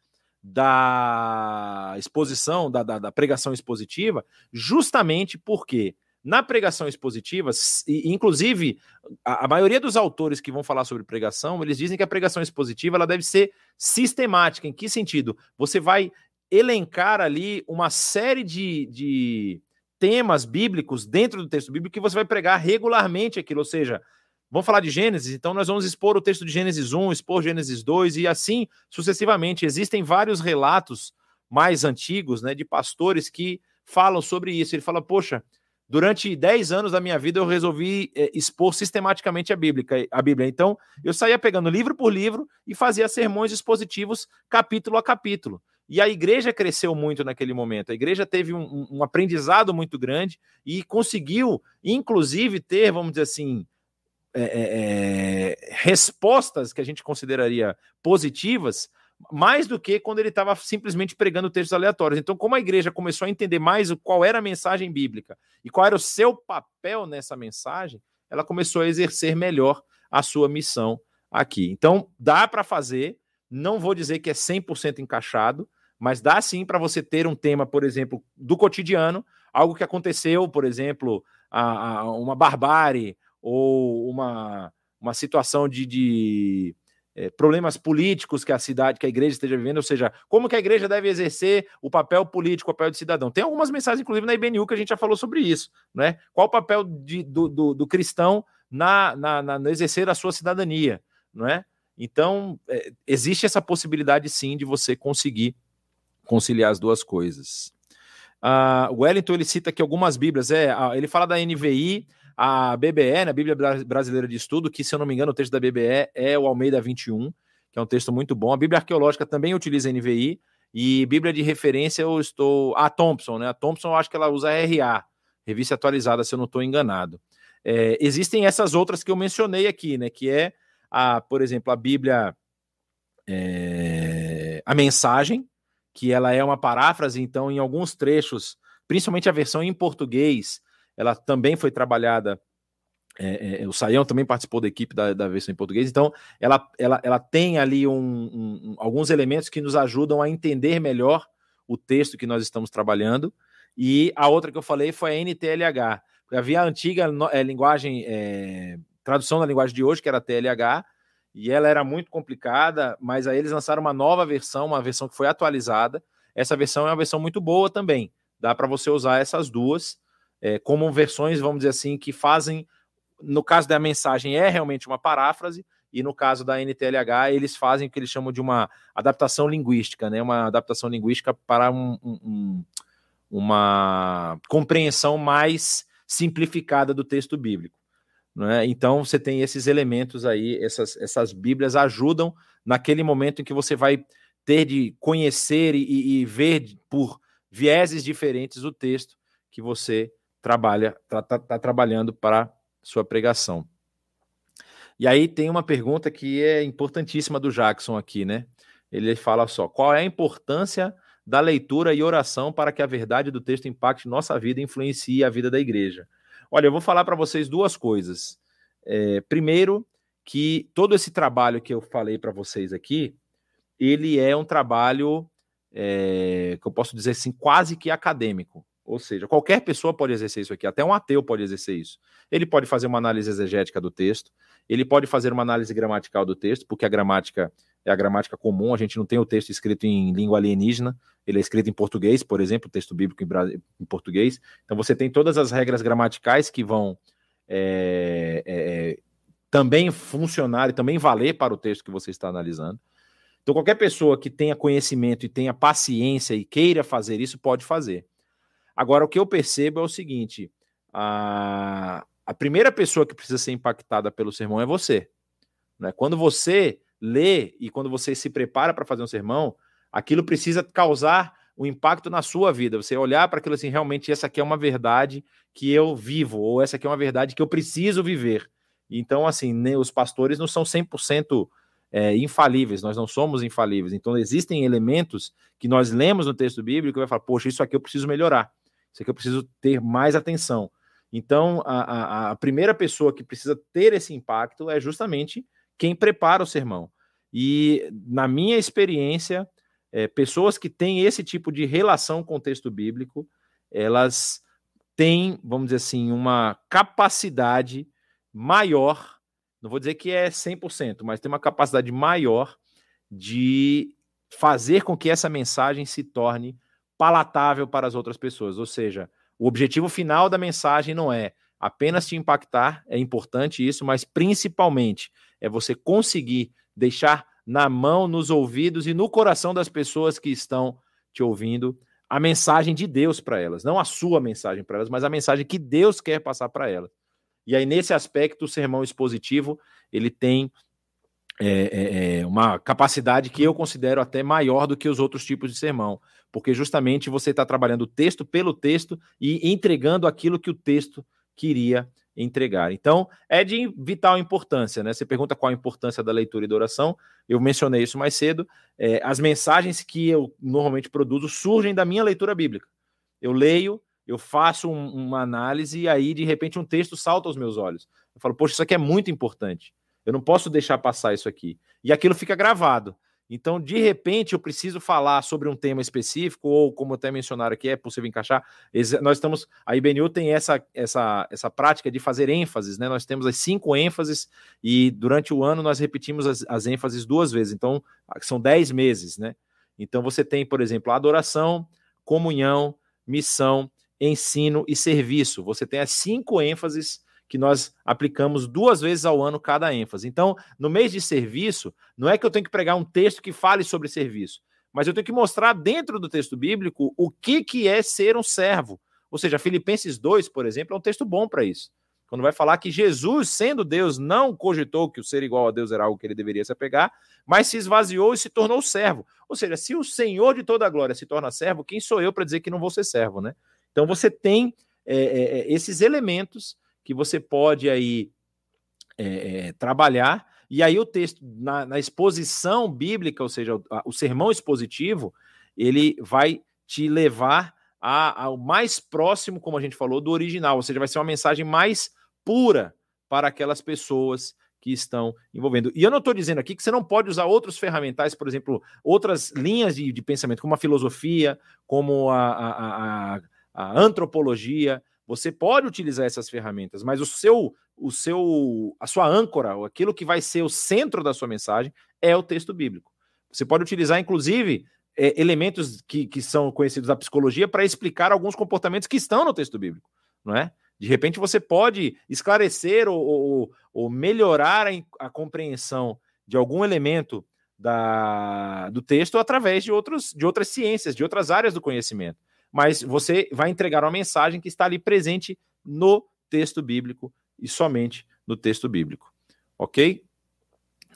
da exposição, da, da, da pregação expositiva, justamente porque na pregação expositiva, inclusive, a, a, maioria dos autores que vão falar sobre pregação, eles dizem que a pregação expositiva ela deve ser sistemática. Em que sentido? Você vai elencar ali uma série de, de temas bíblicos dentro do texto bíblico que você vai pregar regularmente aquilo, ou seja, vamos falar de Gênesis, então nós vamos expor o texto de Gênesis 1, expor Gênesis 2 e assim sucessivamente. Existem vários relatos mais antigos, né, de pastores que falam sobre isso. Ele fala, poxa, Durante 10 anos da minha vida, eu resolvi é, expor sistematicamente a Bíblia, a Bíblia. Então, eu saía pegando livro por livro e fazia sermões expositivos, capítulo a capítulo. E a igreja cresceu muito naquele momento. A igreja teve um, um aprendizado muito grande e conseguiu, inclusive, ter, vamos dizer assim, é, é, respostas que a gente consideraria positivas mais do que quando ele estava simplesmente pregando textos aleatórios. Então, como a igreja começou a entender mais qual era a mensagem bíblica e qual era o seu papel nessa mensagem, ela começou a exercer melhor a sua missão aqui. Então, dá para fazer, não vou dizer que é 100% encaixado, mas dá sim para você ter um tema, por exemplo, do cotidiano, algo que aconteceu, por exemplo, a, a uma barbárie ou uma, uma situação de, de é, problemas políticos que a cidade, que a igreja esteja vivendo, ou seja, como que a igreja deve exercer o papel político, o papel de cidadão. Tem algumas mensagens, inclusive, na IBNU que a gente já falou sobre isso, né? Qual o papel de, do, do, do, cristão na, na, na, no exercer a sua cidadania, não é? Então, é, existe essa possibilidade, sim, de você conseguir conciliar as duas coisas. Uh, Wellington, ele cita aqui algumas bíblias, é, ele fala da NVI, a BBE, né, Bíblia Brasileira de Estudo, que se eu não me engano o texto da BBE é o Almeida 21, que é um texto muito bom. A Bíblia Arqueológica também utiliza NVI e Bíblia de referência eu estou a Thompson, né? A Thompson eu acho que ela usa RA, revista atualizada, se eu não estou enganado. É, existem essas outras que eu mencionei aqui, né? Que é a, por exemplo, a Bíblia é, a mensagem, que ela é uma paráfrase, então em alguns trechos, principalmente a versão em português, ela também foi trabalhada. É, é, o Saião também participou da equipe da, da versão em português, então ela, ela, ela tem ali um, um, alguns elementos que nos ajudam a entender melhor o texto que nós estamos trabalhando. E a outra que eu falei foi a NTLH. Havia a antiga é, linguagem, é, tradução da linguagem de hoje, que era TLH, e ela era muito complicada, mas aí eles lançaram uma nova versão, uma versão que foi atualizada. Essa versão é uma versão muito boa também. Dá para você usar essas duas é, como versões, vamos dizer assim, que fazem. No caso da mensagem, é realmente uma paráfrase, e no caso da NTLH, eles fazem o que eles chamam de uma adaptação linguística, né? Uma adaptação linguística para um, um, uma compreensão mais simplificada do texto bíblico. Né? Então você tem esses elementos aí, essas, essas Bíblias ajudam naquele momento em que você vai ter de conhecer e, e ver por vieses diferentes o texto que você trabalha, está tá, tá trabalhando para sua pregação. E aí tem uma pergunta que é importantíssima do Jackson aqui, né? Ele fala só: qual é a importância da leitura e oração para que a verdade do texto impacte nossa vida e influencie a vida da igreja? Olha, eu vou falar para vocês duas coisas. É, primeiro, que todo esse trabalho que eu falei para vocês aqui, ele é um trabalho é, que eu posso dizer assim, quase que acadêmico. Ou seja, qualquer pessoa pode exercer isso aqui, até um ateu pode exercer isso. Ele pode fazer uma análise exegética do texto, ele pode fazer uma análise gramatical do texto, porque a gramática é a gramática comum, a gente não tem o texto escrito em língua alienígena, ele é escrito em português, por exemplo, o texto bíblico em, português. Então você tem todas as regras gramaticais que vão é, é, também funcionar e também valer para o texto que você está analisando. Então, qualquer pessoa que tenha conhecimento e tenha paciência e queira fazer isso, pode fazer. Agora, o que eu percebo é o seguinte: a, a primeira pessoa que precisa ser impactada pelo sermão é você. Né? Quando você lê e quando você se prepara para fazer um sermão, aquilo precisa causar um impacto na sua vida. Você olhar para aquilo assim, realmente essa aqui é uma verdade que eu vivo, ou essa aqui é uma verdade que eu preciso viver. Então, assim, os pastores não são 100% é, infalíveis, nós não somos infalíveis. Então, existem elementos que nós lemos no texto bíblico e vai falar, poxa, isso aqui eu preciso melhorar, isso aqui eu preciso ter mais atenção. Então, a, a, a primeira pessoa que precisa ter esse impacto é justamente quem prepara o sermão. E, na minha experiência, é, pessoas que têm esse tipo de relação com o texto bíblico, elas têm, vamos dizer assim, uma capacidade maior, não vou dizer que é 100%, mas tem uma capacidade maior de fazer com que essa mensagem se torne palatável para as outras pessoas. Ou seja, o objetivo final da mensagem não é apenas te impactar, é importante isso, mas principalmente é você conseguir deixar na mão, nos ouvidos e no coração das pessoas que estão te ouvindo a mensagem de Deus para elas, não a sua mensagem para elas, mas a mensagem que Deus quer passar para elas. E aí nesse aspecto o sermão expositivo ele tem é, é, é, uma capacidade que eu considero até maior do que os outros tipos de sermão, porque justamente você está trabalhando o texto pelo texto e entregando aquilo que o texto queria entregar. Então, é de vital importância, né? Você pergunta qual a importância da leitura e da oração. Eu mencionei isso mais cedo. É, as mensagens que eu normalmente produzo surgem da minha leitura bíblica. Eu leio, eu faço um, uma análise e aí, de repente, um texto salta aos meus olhos. Eu falo, poxa, isso aqui é muito importante. Eu não posso deixar passar isso aqui. E aquilo fica gravado. Então, de repente, eu preciso falar sobre um tema específico, ou como até mencionaram aqui, é possível encaixar. Nós estamos. A IBNU tem essa, essa, essa prática de fazer ênfases, né? Nós temos as cinco ênfases, e durante o ano nós repetimos as, as ênfases duas vezes. Então, são dez meses, né? Então, você tem, por exemplo, adoração, comunhão, missão, ensino e serviço. Você tem as cinco ênfases que nós aplicamos duas vezes ao ano cada ênfase. Então, no mês de serviço, não é que eu tenho que pregar um texto que fale sobre serviço, mas eu tenho que mostrar dentro do texto bíblico o que, que é ser um servo. Ou seja, Filipenses 2, por exemplo, é um texto bom para isso. Quando vai falar que Jesus, sendo Deus, não cogitou que o ser igual a Deus era algo que ele deveria se apegar, mas se esvaziou e se tornou servo. Ou seja, se o Senhor de toda a glória se torna servo, quem sou eu para dizer que não vou ser servo, né? Então você tem é, é, esses elementos que você pode aí é, é, trabalhar. E aí o texto, na, na exposição bíblica, ou seja, o, o, sermão expositivo, ele vai te levar a, ao mais próximo, como a gente falou, do original, ou seja, vai ser uma mensagem mais pura para aquelas pessoas que estão envolvendo. E eu não estou dizendo aqui que você não pode usar outros ferramentais, por exemplo, outras linhas de, de pensamento, como a filosofia, como a, a, a, a antropologia, você pode utilizar essas ferramentas, mas o seu, o seu, a sua âncora, aquilo que vai ser o centro da sua mensagem, é o texto bíblico. Você pode utilizar, inclusive, é, elementos que, que são conhecidos da psicologia para explicar alguns comportamentos que estão no texto bíblico, não é? De repente você pode esclarecer ou, ou, ou melhorar a, a, compreensão de algum elemento da, do texto através de, outros, de outras ciências, de outras áreas do conhecimento mas você vai entregar uma mensagem que está ali presente no texto bíblico e somente no texto bíblico. Ok?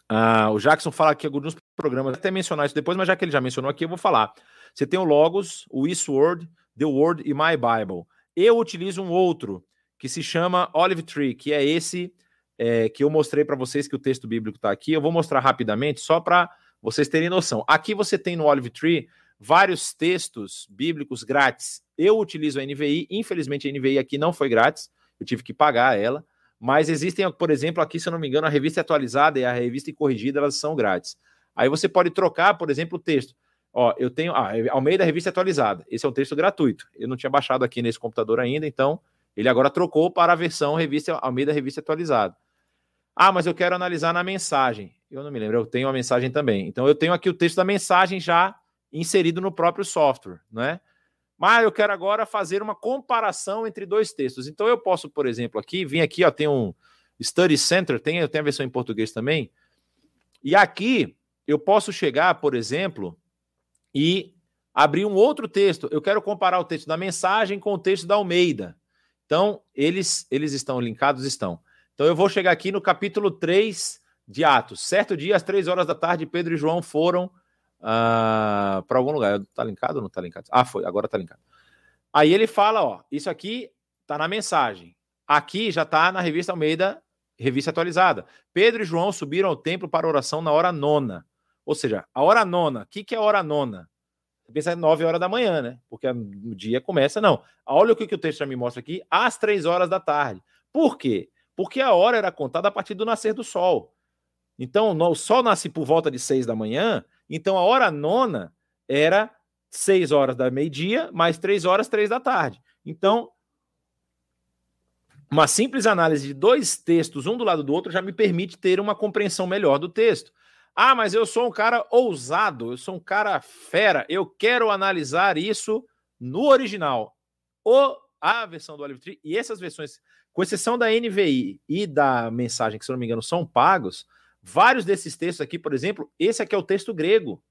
Ah, o Jackson fala aqui alguns programas, até mencionar isso depois, mas já que ele já mencionou aqui, eu vou falar. Você tem o Logos, o Eastword, The Word e My Bible. Eu utilizo um outro que se chama Olive Tree, que é esse é, que eu mostrei para vocês que o texto bíblico está aqui. Eu vou mostrar rapidamente só para vocês terem noção. Aqui você tem no Olive Tree vários textos bíblicos grátis. Eu utilizo a NVI, infelizmente a NVI aqui não foi grátis, eu tive que pagar ela, mas existem, por exemplo, aqui, se eu não me engano, a revista atualizada e a revista corrigida, elas são grátis. Aí você pode trocar, por exemplo, o texto. Ó, eu tenho ah, ao meio da revista atualizada. Esse é um texto gratuito. Eu não tinha baixado aqui nesse computador ainda, então ele agora trocou para a versão revista ao meio da revista atualizada. Ah, mas eu quero analisar na mensagem. Eu não me lembro, eu tenho a mensagem também. Então eu tenho aqui o texto da mensagem já inserido no próprio software, não é? Mas eu quero agora fazer uma comparação entre dois textos. Então eu posso, por exemplo, aqui, vim aqui, ó, tem um Study Center, tem, tem a versão em português também. E aqui eu posso chegar, por exemplo, e abrir um outro texto. Eu quero comparar o texto da mensagem com o texto da Almeida. Então, eles eles estão linkados, estão. Então eu vou chegar aqui no capítulo 3 de Atos. Certo dia, às três horas da tarde, Pedro e João foram uh, para algum lugar. Tá linkado ou não tá linkado? Ah, foi, agora tá linkado. Aí ele fala, ó, isso aqui tá na mensagem. Aqui já tá na revista Almeida, revista atualizada. Pedro e João subiram ao templo para oração na hora nona. Ou seja, a hora nona. O que, que é a hora nona? Pensa é 9 horas da manhã, né? Porque o dia começa, não. Olha o que, que o texto já me mostra aqui, às 3 horas da tarde. Por quê? Porque a hora era contada a partir do nascer do sol. Então, o sol nasce por volta de 6 da manhã, então a hora nona era 6 horas da meio-dia, mais 3 horas, 3 da tarde. Então, uma simples análise de dois textos, um do lado do outro, já me permite ter uma compreensão melhor do texto. Ah, mas eu sou um cara ousado, eu sou um cara fera, eu quero analisar isso no original. O, a versão do Olive Tree e essas versões, com exceção da NVI e da mensagem, que se não me engano são pagos, vários desses textos aqui, por exemplo, esse aqui é o texto grego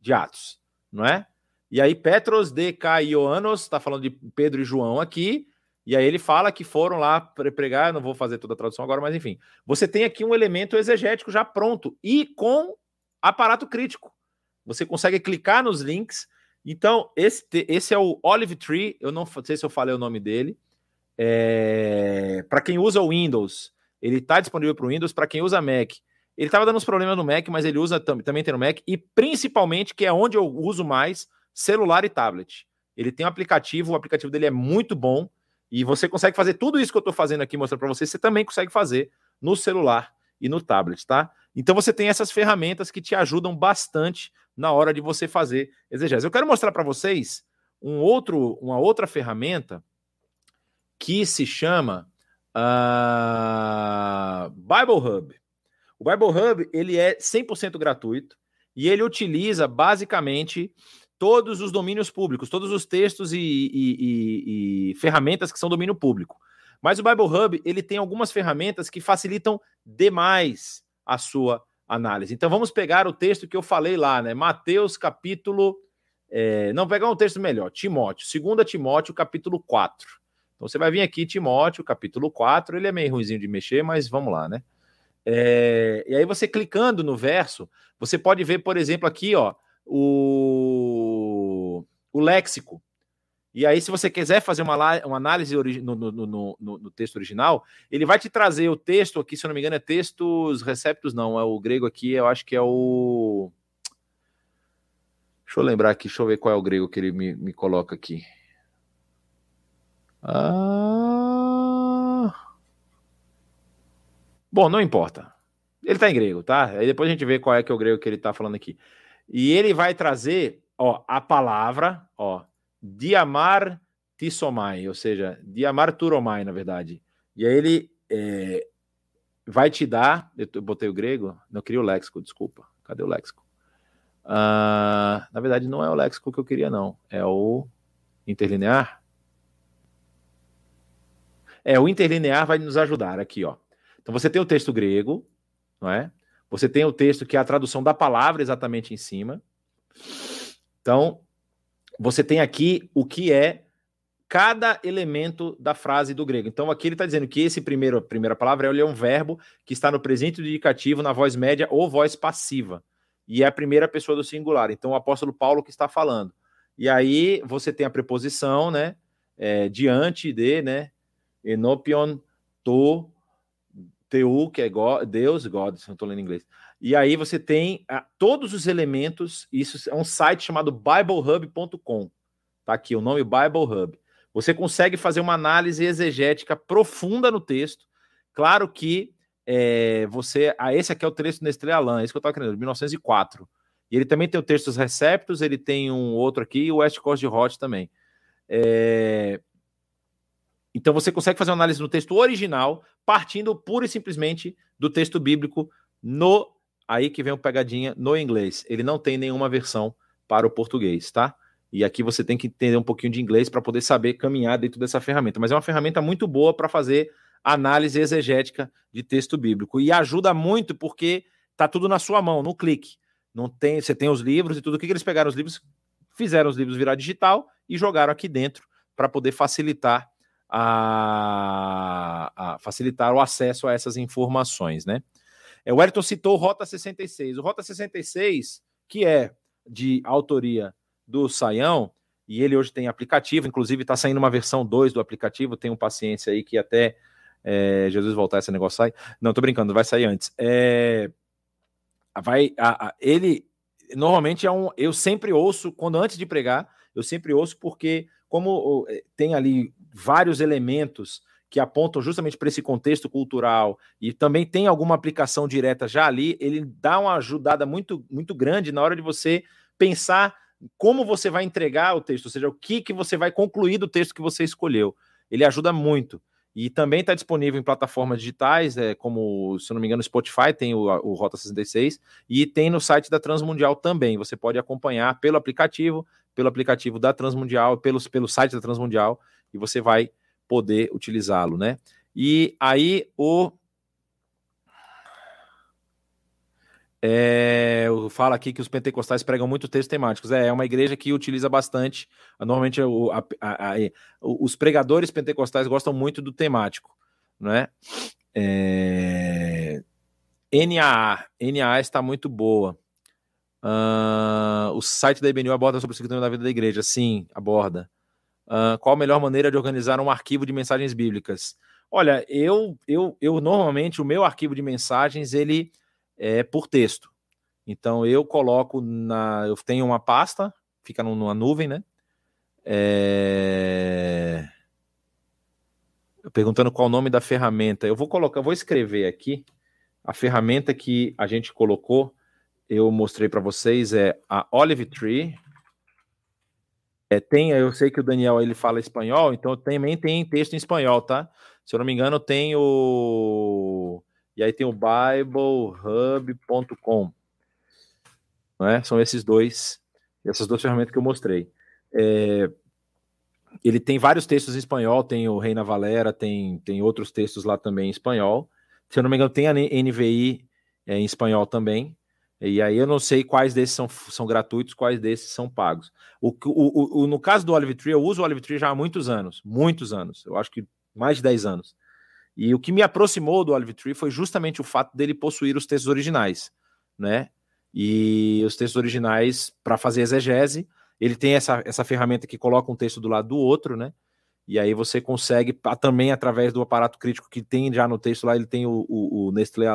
de Atos, não é? E aí Petros de Caioanos, está falando de Pedro e João aqui, e aí ele fala que foram lá pregar, não vou fazer toda a tradução agora, mas enfim. Você tem aqui um elemento exegético já pronto e com aparato crítico. Você consegue clicar nos links. Então, esse, esse é o Olive Tree, eu não sei se eu falei o nome dele. É... Para quem usa o Windows, ele está disponível para o Windows. Para quem usa Mac, ele estava dando uns problemas no Mac, mas ele usa também tem no Mac. E principalmente, que é onde eu uso mais, celular e tablet. Ele tem um aplicativo, o aplicativo dele é muito bom. E você consegue fazer tudo isso que eu estou fazendo aqui, mostrando para você, você também consegue fazer no celular e no tablet, tá? Então você tem essas ferramentas que te ajudam bastante na hora de você fazer exegese. Eu quero mostrar para vocês um outro, uma outra ferramenta que se chama uh, Bible Hub. O Bible Hub ele é 100% gratuito e ele utiliza basicamente todos os domínios públicos, todos os textos e, e, e, e, ferramentas que são domínio público. Mas o Bible Hub ele tem algumas ferramentas que facilitam demais a sua análise. Então vamos pegar o texto que eu falei lá, né? Mateus capítulo. É, não, pegar um texto melhor, Timóteo, 2 Timóteo, capítulo 4. Então você vai vir aqui, Timóteo, capítulo 4, ele é meio ruimzinho de mexer, mas vamos lá, né? É, e aí você clicando no verso, você pode ver, por exemplo, aqui, ó, o, o léxico. E aí, se você quiser fazer uma, uma análise no, no, no, no, texto original, ele vai te trazer o texto aqui, se eu não me engano, é textos receptos, não, é o grego aqui, eu acho que é o. Deixa eu lembrar aqui, deixa eu ver qual é o grego que ele me, me coloca aqui. Ah... Bom, não importa. Ele está em grego, tá? Aí depois a gente vê qual é que é o grego que ele está falando aqui. E ele vai trazer, ó, a palavra, ó, diamar tissomai, ou seja, diamar turomai, na verdade. E aí ele é, vai te dar, eu botei o grego, não queria o léxico, desculpa. Cadê o léxico? Uh, na verdade, não é o léxico que eu queria, não. É o interlinear. É, o interlinear vai nos ajudar aqui, ó. Então você tem o texto grego, não é? Você tem o texto que é a tradução da palavra exatamente em cima. Então, você tem aqui o que é cada elemento da frase do grego. Então, aqui ele está dizendo que esse primeiro, primeira palavra é um verbo que está no presente indicativo, na voz média ou voz passiva. E é a primeira pessoa do singular. Então, o apóstolo Paulo que está falando. E aí você tem a preposição, né? É, diante de, né? Enopion, to, TU, que é God, Deus, God, se não estou lendo em inglês. E aí você tem ah, todos os elementos, isso é um site chamado BibleHub.com. Tá aqui o nome Bible Hub. Você consegue fazer uma análise exegética profunda no texto. Claro que é, você. Ah, esse aqui é o texto Nestlé Alan, esse que eu estava querendo, 1904. E ele também tem o texto dos Receptos, ele tem um outro aqui, e o West Coast Hot também. É, então você consegue fazer uma análise no texto original, partindo pura e simplesmente do texto bíblico no aí que vem o pegadinha no inglês. Ele não tem nenhuma versão para o português, tá? E aqui você tem que entender um pouquinho de inglês para poder saber caminhar dentro dessa ferramenta. Mas é uma ferramenta muito boa para fazer análise exegética de texto bíblico e ajuda muito porque tá tudo na sua mão, no clique. Não tem, você tem os livros e tudo. O que, que eles pegaram os livros, fizeram os livros virar digital e jogaram aqui dentro para poder facilitar a, a facilitar o acesso a essas informações, né? É, o Wellington citou o Rota 66. O Rota 66, que é de autoria do Saião, e ele hoje tem aplicativo, inclusive está saindo uma versão 2 do aplicativo, tenham paciência aí que até é, Jesus voltar esse negócio sai. Não, tô brincando, vai sair antes. É, vai, a, a, ele normalmente é um, eu sempre ouço quando antes de pregar, eu sempre ouço porque como é, tem ali vários elementos que apontam justamente para esse contexto cultural e também tem alguma aplicação direta já ali, ele dá uma ajudada muito muito grande na hora de você pensar como você vai entregar o texto, ou seja, o que, que você vai concluir do texto que você escolheu. Ele ajuda muito. E também está disponível em plataformas digitais, é, como, se não me engano, Spotify tem o, o Rota 66, e tem no site da Transmundial também. Você pode acompanhar pelo aplicativo, pelo aplicativo da Transmundial, pelo, pelo site da Transmundial, e você vai poder utilizá-lo, né? E aí o É, fala aqui que os pentecostais pregam muito textos temáticos. É, é uma igreja que utiliza bastante. Normalmente, o, a, a, a, os pregadores pentecostais gostam muito do temático, não é? é NAA. NAA está muito boa. Uh, o site da IBNU aborda sobre o seguimento da vida da igreja. Sim, aborda. Uh, qual a melhor maneira de organizar um arquivo de mensagens bíblicas? Olha, eu, eu, eu normalmente, o meu arquivo de mensagens, ele é por texto. Então eu coloco na. Eu tenho uma pasta, fica numa nuvem, né? É... Perguntando qual o nome da ferramenta. Eu vou colocar, eu vou escrever aqui. A ferramenta que a gente colocou, eu mostrei para vocês, é a Olive Tree. É, tem, eu sei que o Daniel ele fala espanhol, então também tem texto em espanhol, tá? Se eu não me engano, tem o e aí tem o biblehub.com. Né? São esses dois, essas duas ferramentas que eu mostrei. É, ele tem vários textos em espanhol, tem o Reina Valera, tem, tem outros textos lá também em espanhol. Se eu não me engano, tem a NVI é, em espanhol também. E aí eu não sei quais desses são, são gratuitos, quais desses são pagos. O, o, o, no caso do Olive Tree, eu uso o Olive Tree já há muitos anos, muitos anos. Eu acho que mais de 10 anos. E o que me aproximou do Olive Tree foi justamente o fato dele possuir os textos originais, né? E os textos originais, para fazer exegese, ele tem essa, essa ferramenta que coloca um texto do lado do outro, né? E aí você consegue, também através do aparato crítico que tem já no texto lá, ele tem o, o, o Nestlé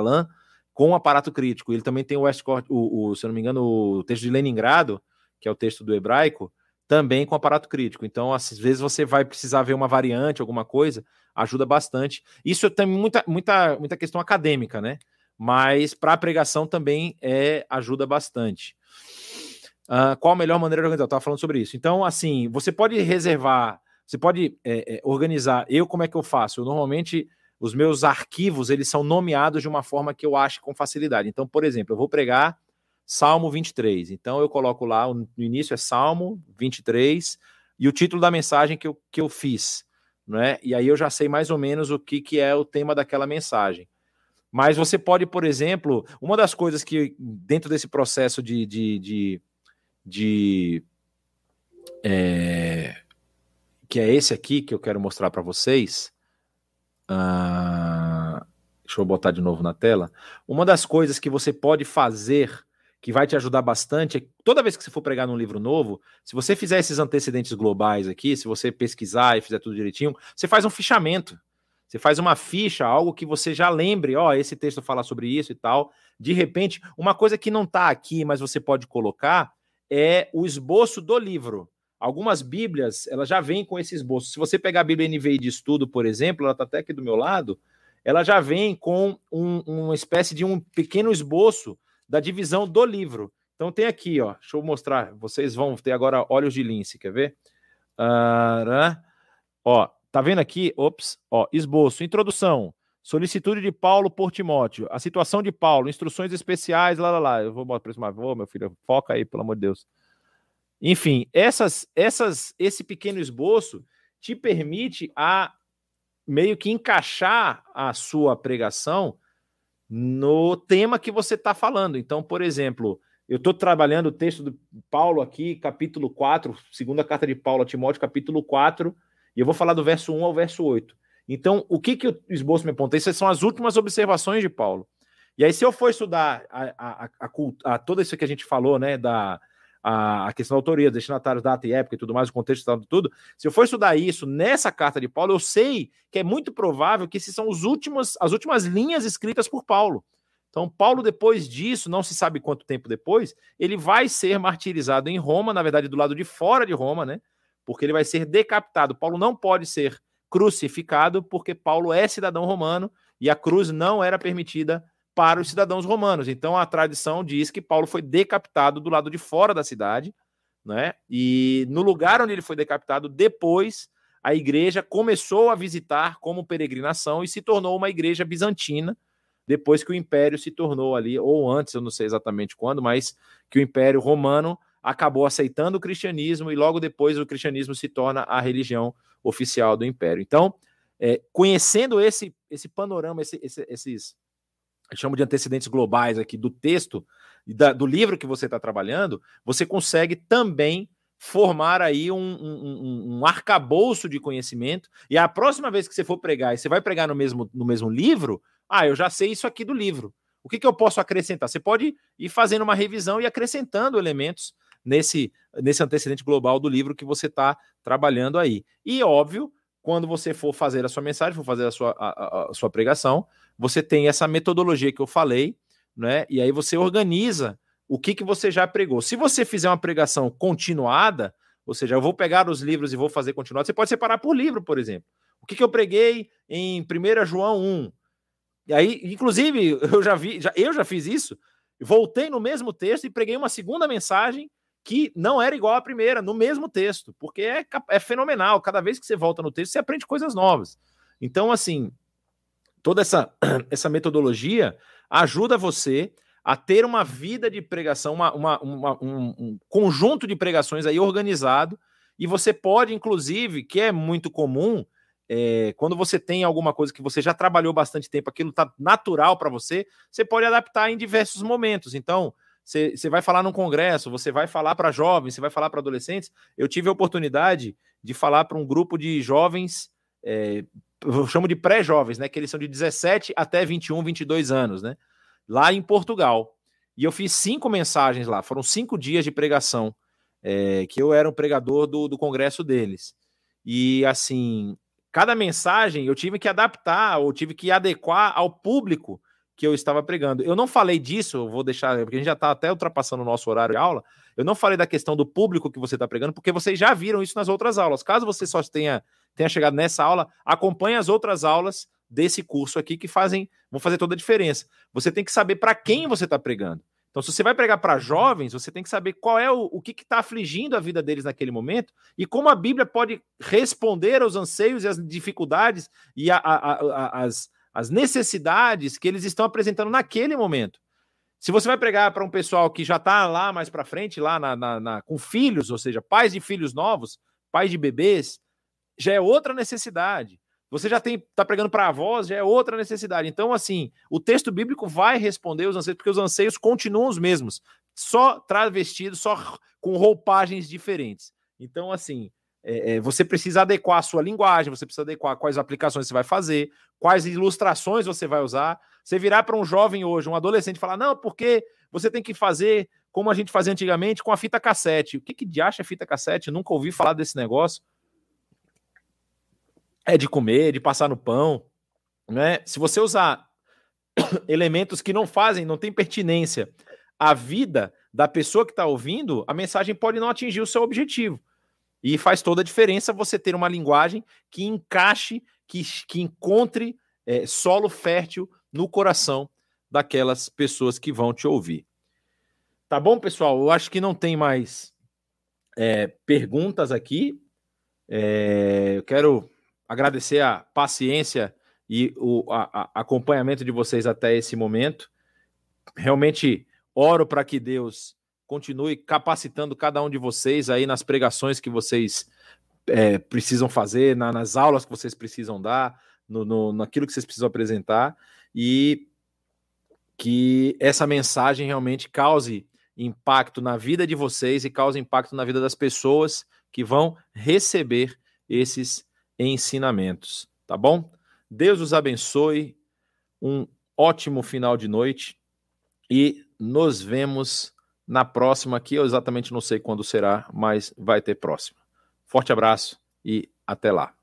com o aparato crítico. Ele também tem o Westcott, o, o, se eu não me engano, o texto de Leningrado, que é o texto do hebraico, também com aparato crítico. Então, às vezes você vai precisar ver uma variante, alguma coisa, ajuda bastante. Isso tem muita, muita, muita questão acadêmica, né? Mas para a pregação também é, ajuda bastante. Uh, qual a melhor maneira de organizar? Eu estava falando sobre isso. Então, assim, você pode reservar, você pode é, é, organizar. Eu, como é que eu faço? Eu normalmente, os meus arquivos, eles são nomeados de uma forma que eu acho com facilidade. Então, por exemplo, eu vou pregar Salmo 23. Então, eu coloco lá, no início é Salmo 23, e o título da mensagem que eu, que eu fiz né? E aí eu já sei mais ou menos o que, que é o tema daquela mensagem. Mas você pode, por exemplo, uma das coisas que dentro desse processo de, de, de, de é, que é esse aqui que eu quero mostrar para vocês. Uh, deixa eu botar de novo na tela. Uma das coisas que você pode fazer que vai te ajudar bastante é toda vez que você for pregar num livro novo, se você fizer esses antecedentes globais aqui, se você pesquisar e fizer tudo direitinho, você faz um fichamento. Você faz uma ficha, algo que você já lembre, ó, esse texto fala sobre isso e tal. De repente, uma coisa que não está aqui, mas você pode colocar, é o esboço do livro. Algumas Bíblias, elas já vêm com esse esboço. Se você pegar a Bíblia NVI de estudo, por exemplo, ela está até aqui do meu lado, ela já vem com um, uma espécie de um pequeno esboço da divisão do livro. Então tem aqui, ó, deixa eu mostrar, vocês vão ter agora olhos de lince, quer ver? Uh, ó, tá vendo aqui? Ops, ó, esboço, introdução, solicitude de Paulo por Timóteo, a situação de Paulo, instruções especiais, lá, lá, lá. Eu vou mais, vou, meu filho, foca aí, pelo amor de Deus. Enfim, essas, essas, esse pequeno esboço te permite a meio que encaixar a sua pregação no tema que você está falando. Então, por exemplo, eu estou trabalhando o texto do Paulo aqui, capítulo 4, segunda carta de Paulo a Timóteo, capítulo 4, e eu vou falar do verso 1 ao verso 8. Então, o que, que o esboço me aponta? Essas são as últimas observações de Paulo. E aí, se eu for estudar a, a, a, a, toda isso que a gente falou, né, da a, questão da autoria, destinatários, data e época e tudo mais, o contexto de tudo, se eu for estudar isso nessa carta de Paulo, eu sei que é muito provável que esses são os últimos, as últimas linhas escritas por Paulo. Então, Paulo, depois disso, não se sabe quanto tempo depois, ele vai ser martirizado em Roma, na verdade, do lado de fora de Roma, né? Porque ele vai ser decapitado. Paulo não pode ser crucificado, porque Paulo é cidadão romano e a cruz não era permitida para os cidadãos romanos. Então, a tradição diz que Paulo foi decapitado do lado de fora da cidade, né? E no lugar onde ele foi decapitado, depois a igreja começou a visitar como peregrinação e se tornou uma igreja bizantina depois que o Império se tornou ali, ou antes, eu não sei exatamente quando, mas que o Império Romano acabou aceitando o cristianismo e logo depois o cristianismo se torna a religião oficial do Império. Então, é, conhecendo esse, esse panorama, esse, esse, esses, chamo de antecedentes globais aqui do texto, da, do livro que você está trabalhando, você consegue também formar aí um, um, um, arcabouço de conhecimento, e a próxima vez que você for pregar, e você vai pregar no mesmo, no mesmo livro, ah, eu já sei isso aqui do livro. O que, que eu posso acrescentar? Você pode ir fazendo uma revisão e acrescentando elementos nesse, nesse antecedente global do livro que você está trabalhando aí. E, óbvio, quando você for fazer a sua mensagem, for fazer a sua, a, a sua pregação, você tem essa metodologia que eu falei, né? E aí você organiza o que, que você já pregou. Se você fizer uma pregação continuada, ou seja, eu vou pegar os livros e vou fazer continuado, você pode separar por livro, por exemplo. O que, que eu preguei em 1 João 1? E aí, inclusive, eu já vi, já, eu já fiz isso, voltei no mesmo texto e preguei uma segunda mensagem que não era igual à primeira, no mesmo texto, porque é, é fenomenal. Cada vez que você volta no texto, você aprende coisas novas. Então, assim, toda essa, essa metodologia ajuda você a ter uma vida de pregação, uma, uma, uma um, um, conjunto de pregações aí organizado, e você pode, inclusive, que é muito comum, é, quando você tem alguma coisa que você já trabalhou bastante tempo, aquilo está natural para você, você pode adaptar em diversos momentos. Então, você, vai falar num congresso, você vai falar para jovens, você vai falar para adolescentes. Eu tive a oportunidade de falar para um grupo de jovens, é, eu chamo de pré-jovens, né? Que eles são de 17 até 21, 22 anos, né? Lá em Portugal. E eu fiz cinco mensagens lá, foram cinco dias de pregação, é, que eu era um pregador do, do congresso deles. E assim, cada mensagem eu tive que adaptar ou tive que adequar ao público que eu estava pregando. Eu não falei disso, eu vou deixar, porque a gente já está até ultrapassando o nosso horário de aula. Eu não falei da questão do público que você está pregando, porque vocês já viram isso nas outras aulas. Caso você só tenha, tenha chegado nessa aula, acompanhe as outras aulas desse curso aqui que fazem, vão fazer toda a diferença. Você tem que saber para quem você está pregando. Então, se você vai pregar para jovens, você tem que saber qual é o, o que está afligindo a vida deles naquele momento e como a Bíblia pode responder aos anseios e às dificuldades e a, a, a, as, as necessidades que eles estão apresentando naquele momento. Se você vai pregar para um pessoal que já está lá mais para frente, lá na, na, na, com filhos, ou seja, pais de filhos novos, pais de bebês, já é outra necessidade. Você já tem está pregando para avós, já é outra necessidade. Então, assim, o texto bíblico vai responder os anseios, porque os anseios continuam os mesmos, só travestidos, só com roupagens diferentes. Então, assim, é, é, você precisa adequar a sua linguagem, você precisa adequar quais aplicações você vai fazer, quais ilustrações você vai usar. Você virar para um jovem hoje, um adolescente, falar: não, porque você tem que fazer como a gente fazia antigamente com a fita cassete. O que, que de acha fita cassete? Eu nunca ouvi falar desse negócio é de comer, de passar no pão, né? Se você usar elementos que não fazem, não tem pertinência à vida da pessoa que está ouvindo, a mensagem pode não atingir o seu objetivo. E faz toda a diferença você ter uma linguagem que encaixe, que, que encontre é, solo fértil no coração daquelas pessoas que vão te ouvir. Tá bom, pessoal? Eu acho que não tem mais é, perguntas aqui. É, eu quero agradecer a paciência e o a, a acompanhamento de vocês até esse momento. Realmente oro para que Deus continue capacitando cada um de vocês aí nas pregações que vocês é, precisam fazer, na, nas aulas que vocês precisam dar, no, no, naquilo que vocês precisam apresentar e que essa mensagem realmente cause impacto na vida de vocês e cause impacto na vida das pessoas que vão receber esses ensinamentos, tá bom? Deus os abençoe. Um ótimo final de noite e nos vemos na próxima, que eu exatamente não sei quando será, mas vai ter próxima. Forte abraço e até lá.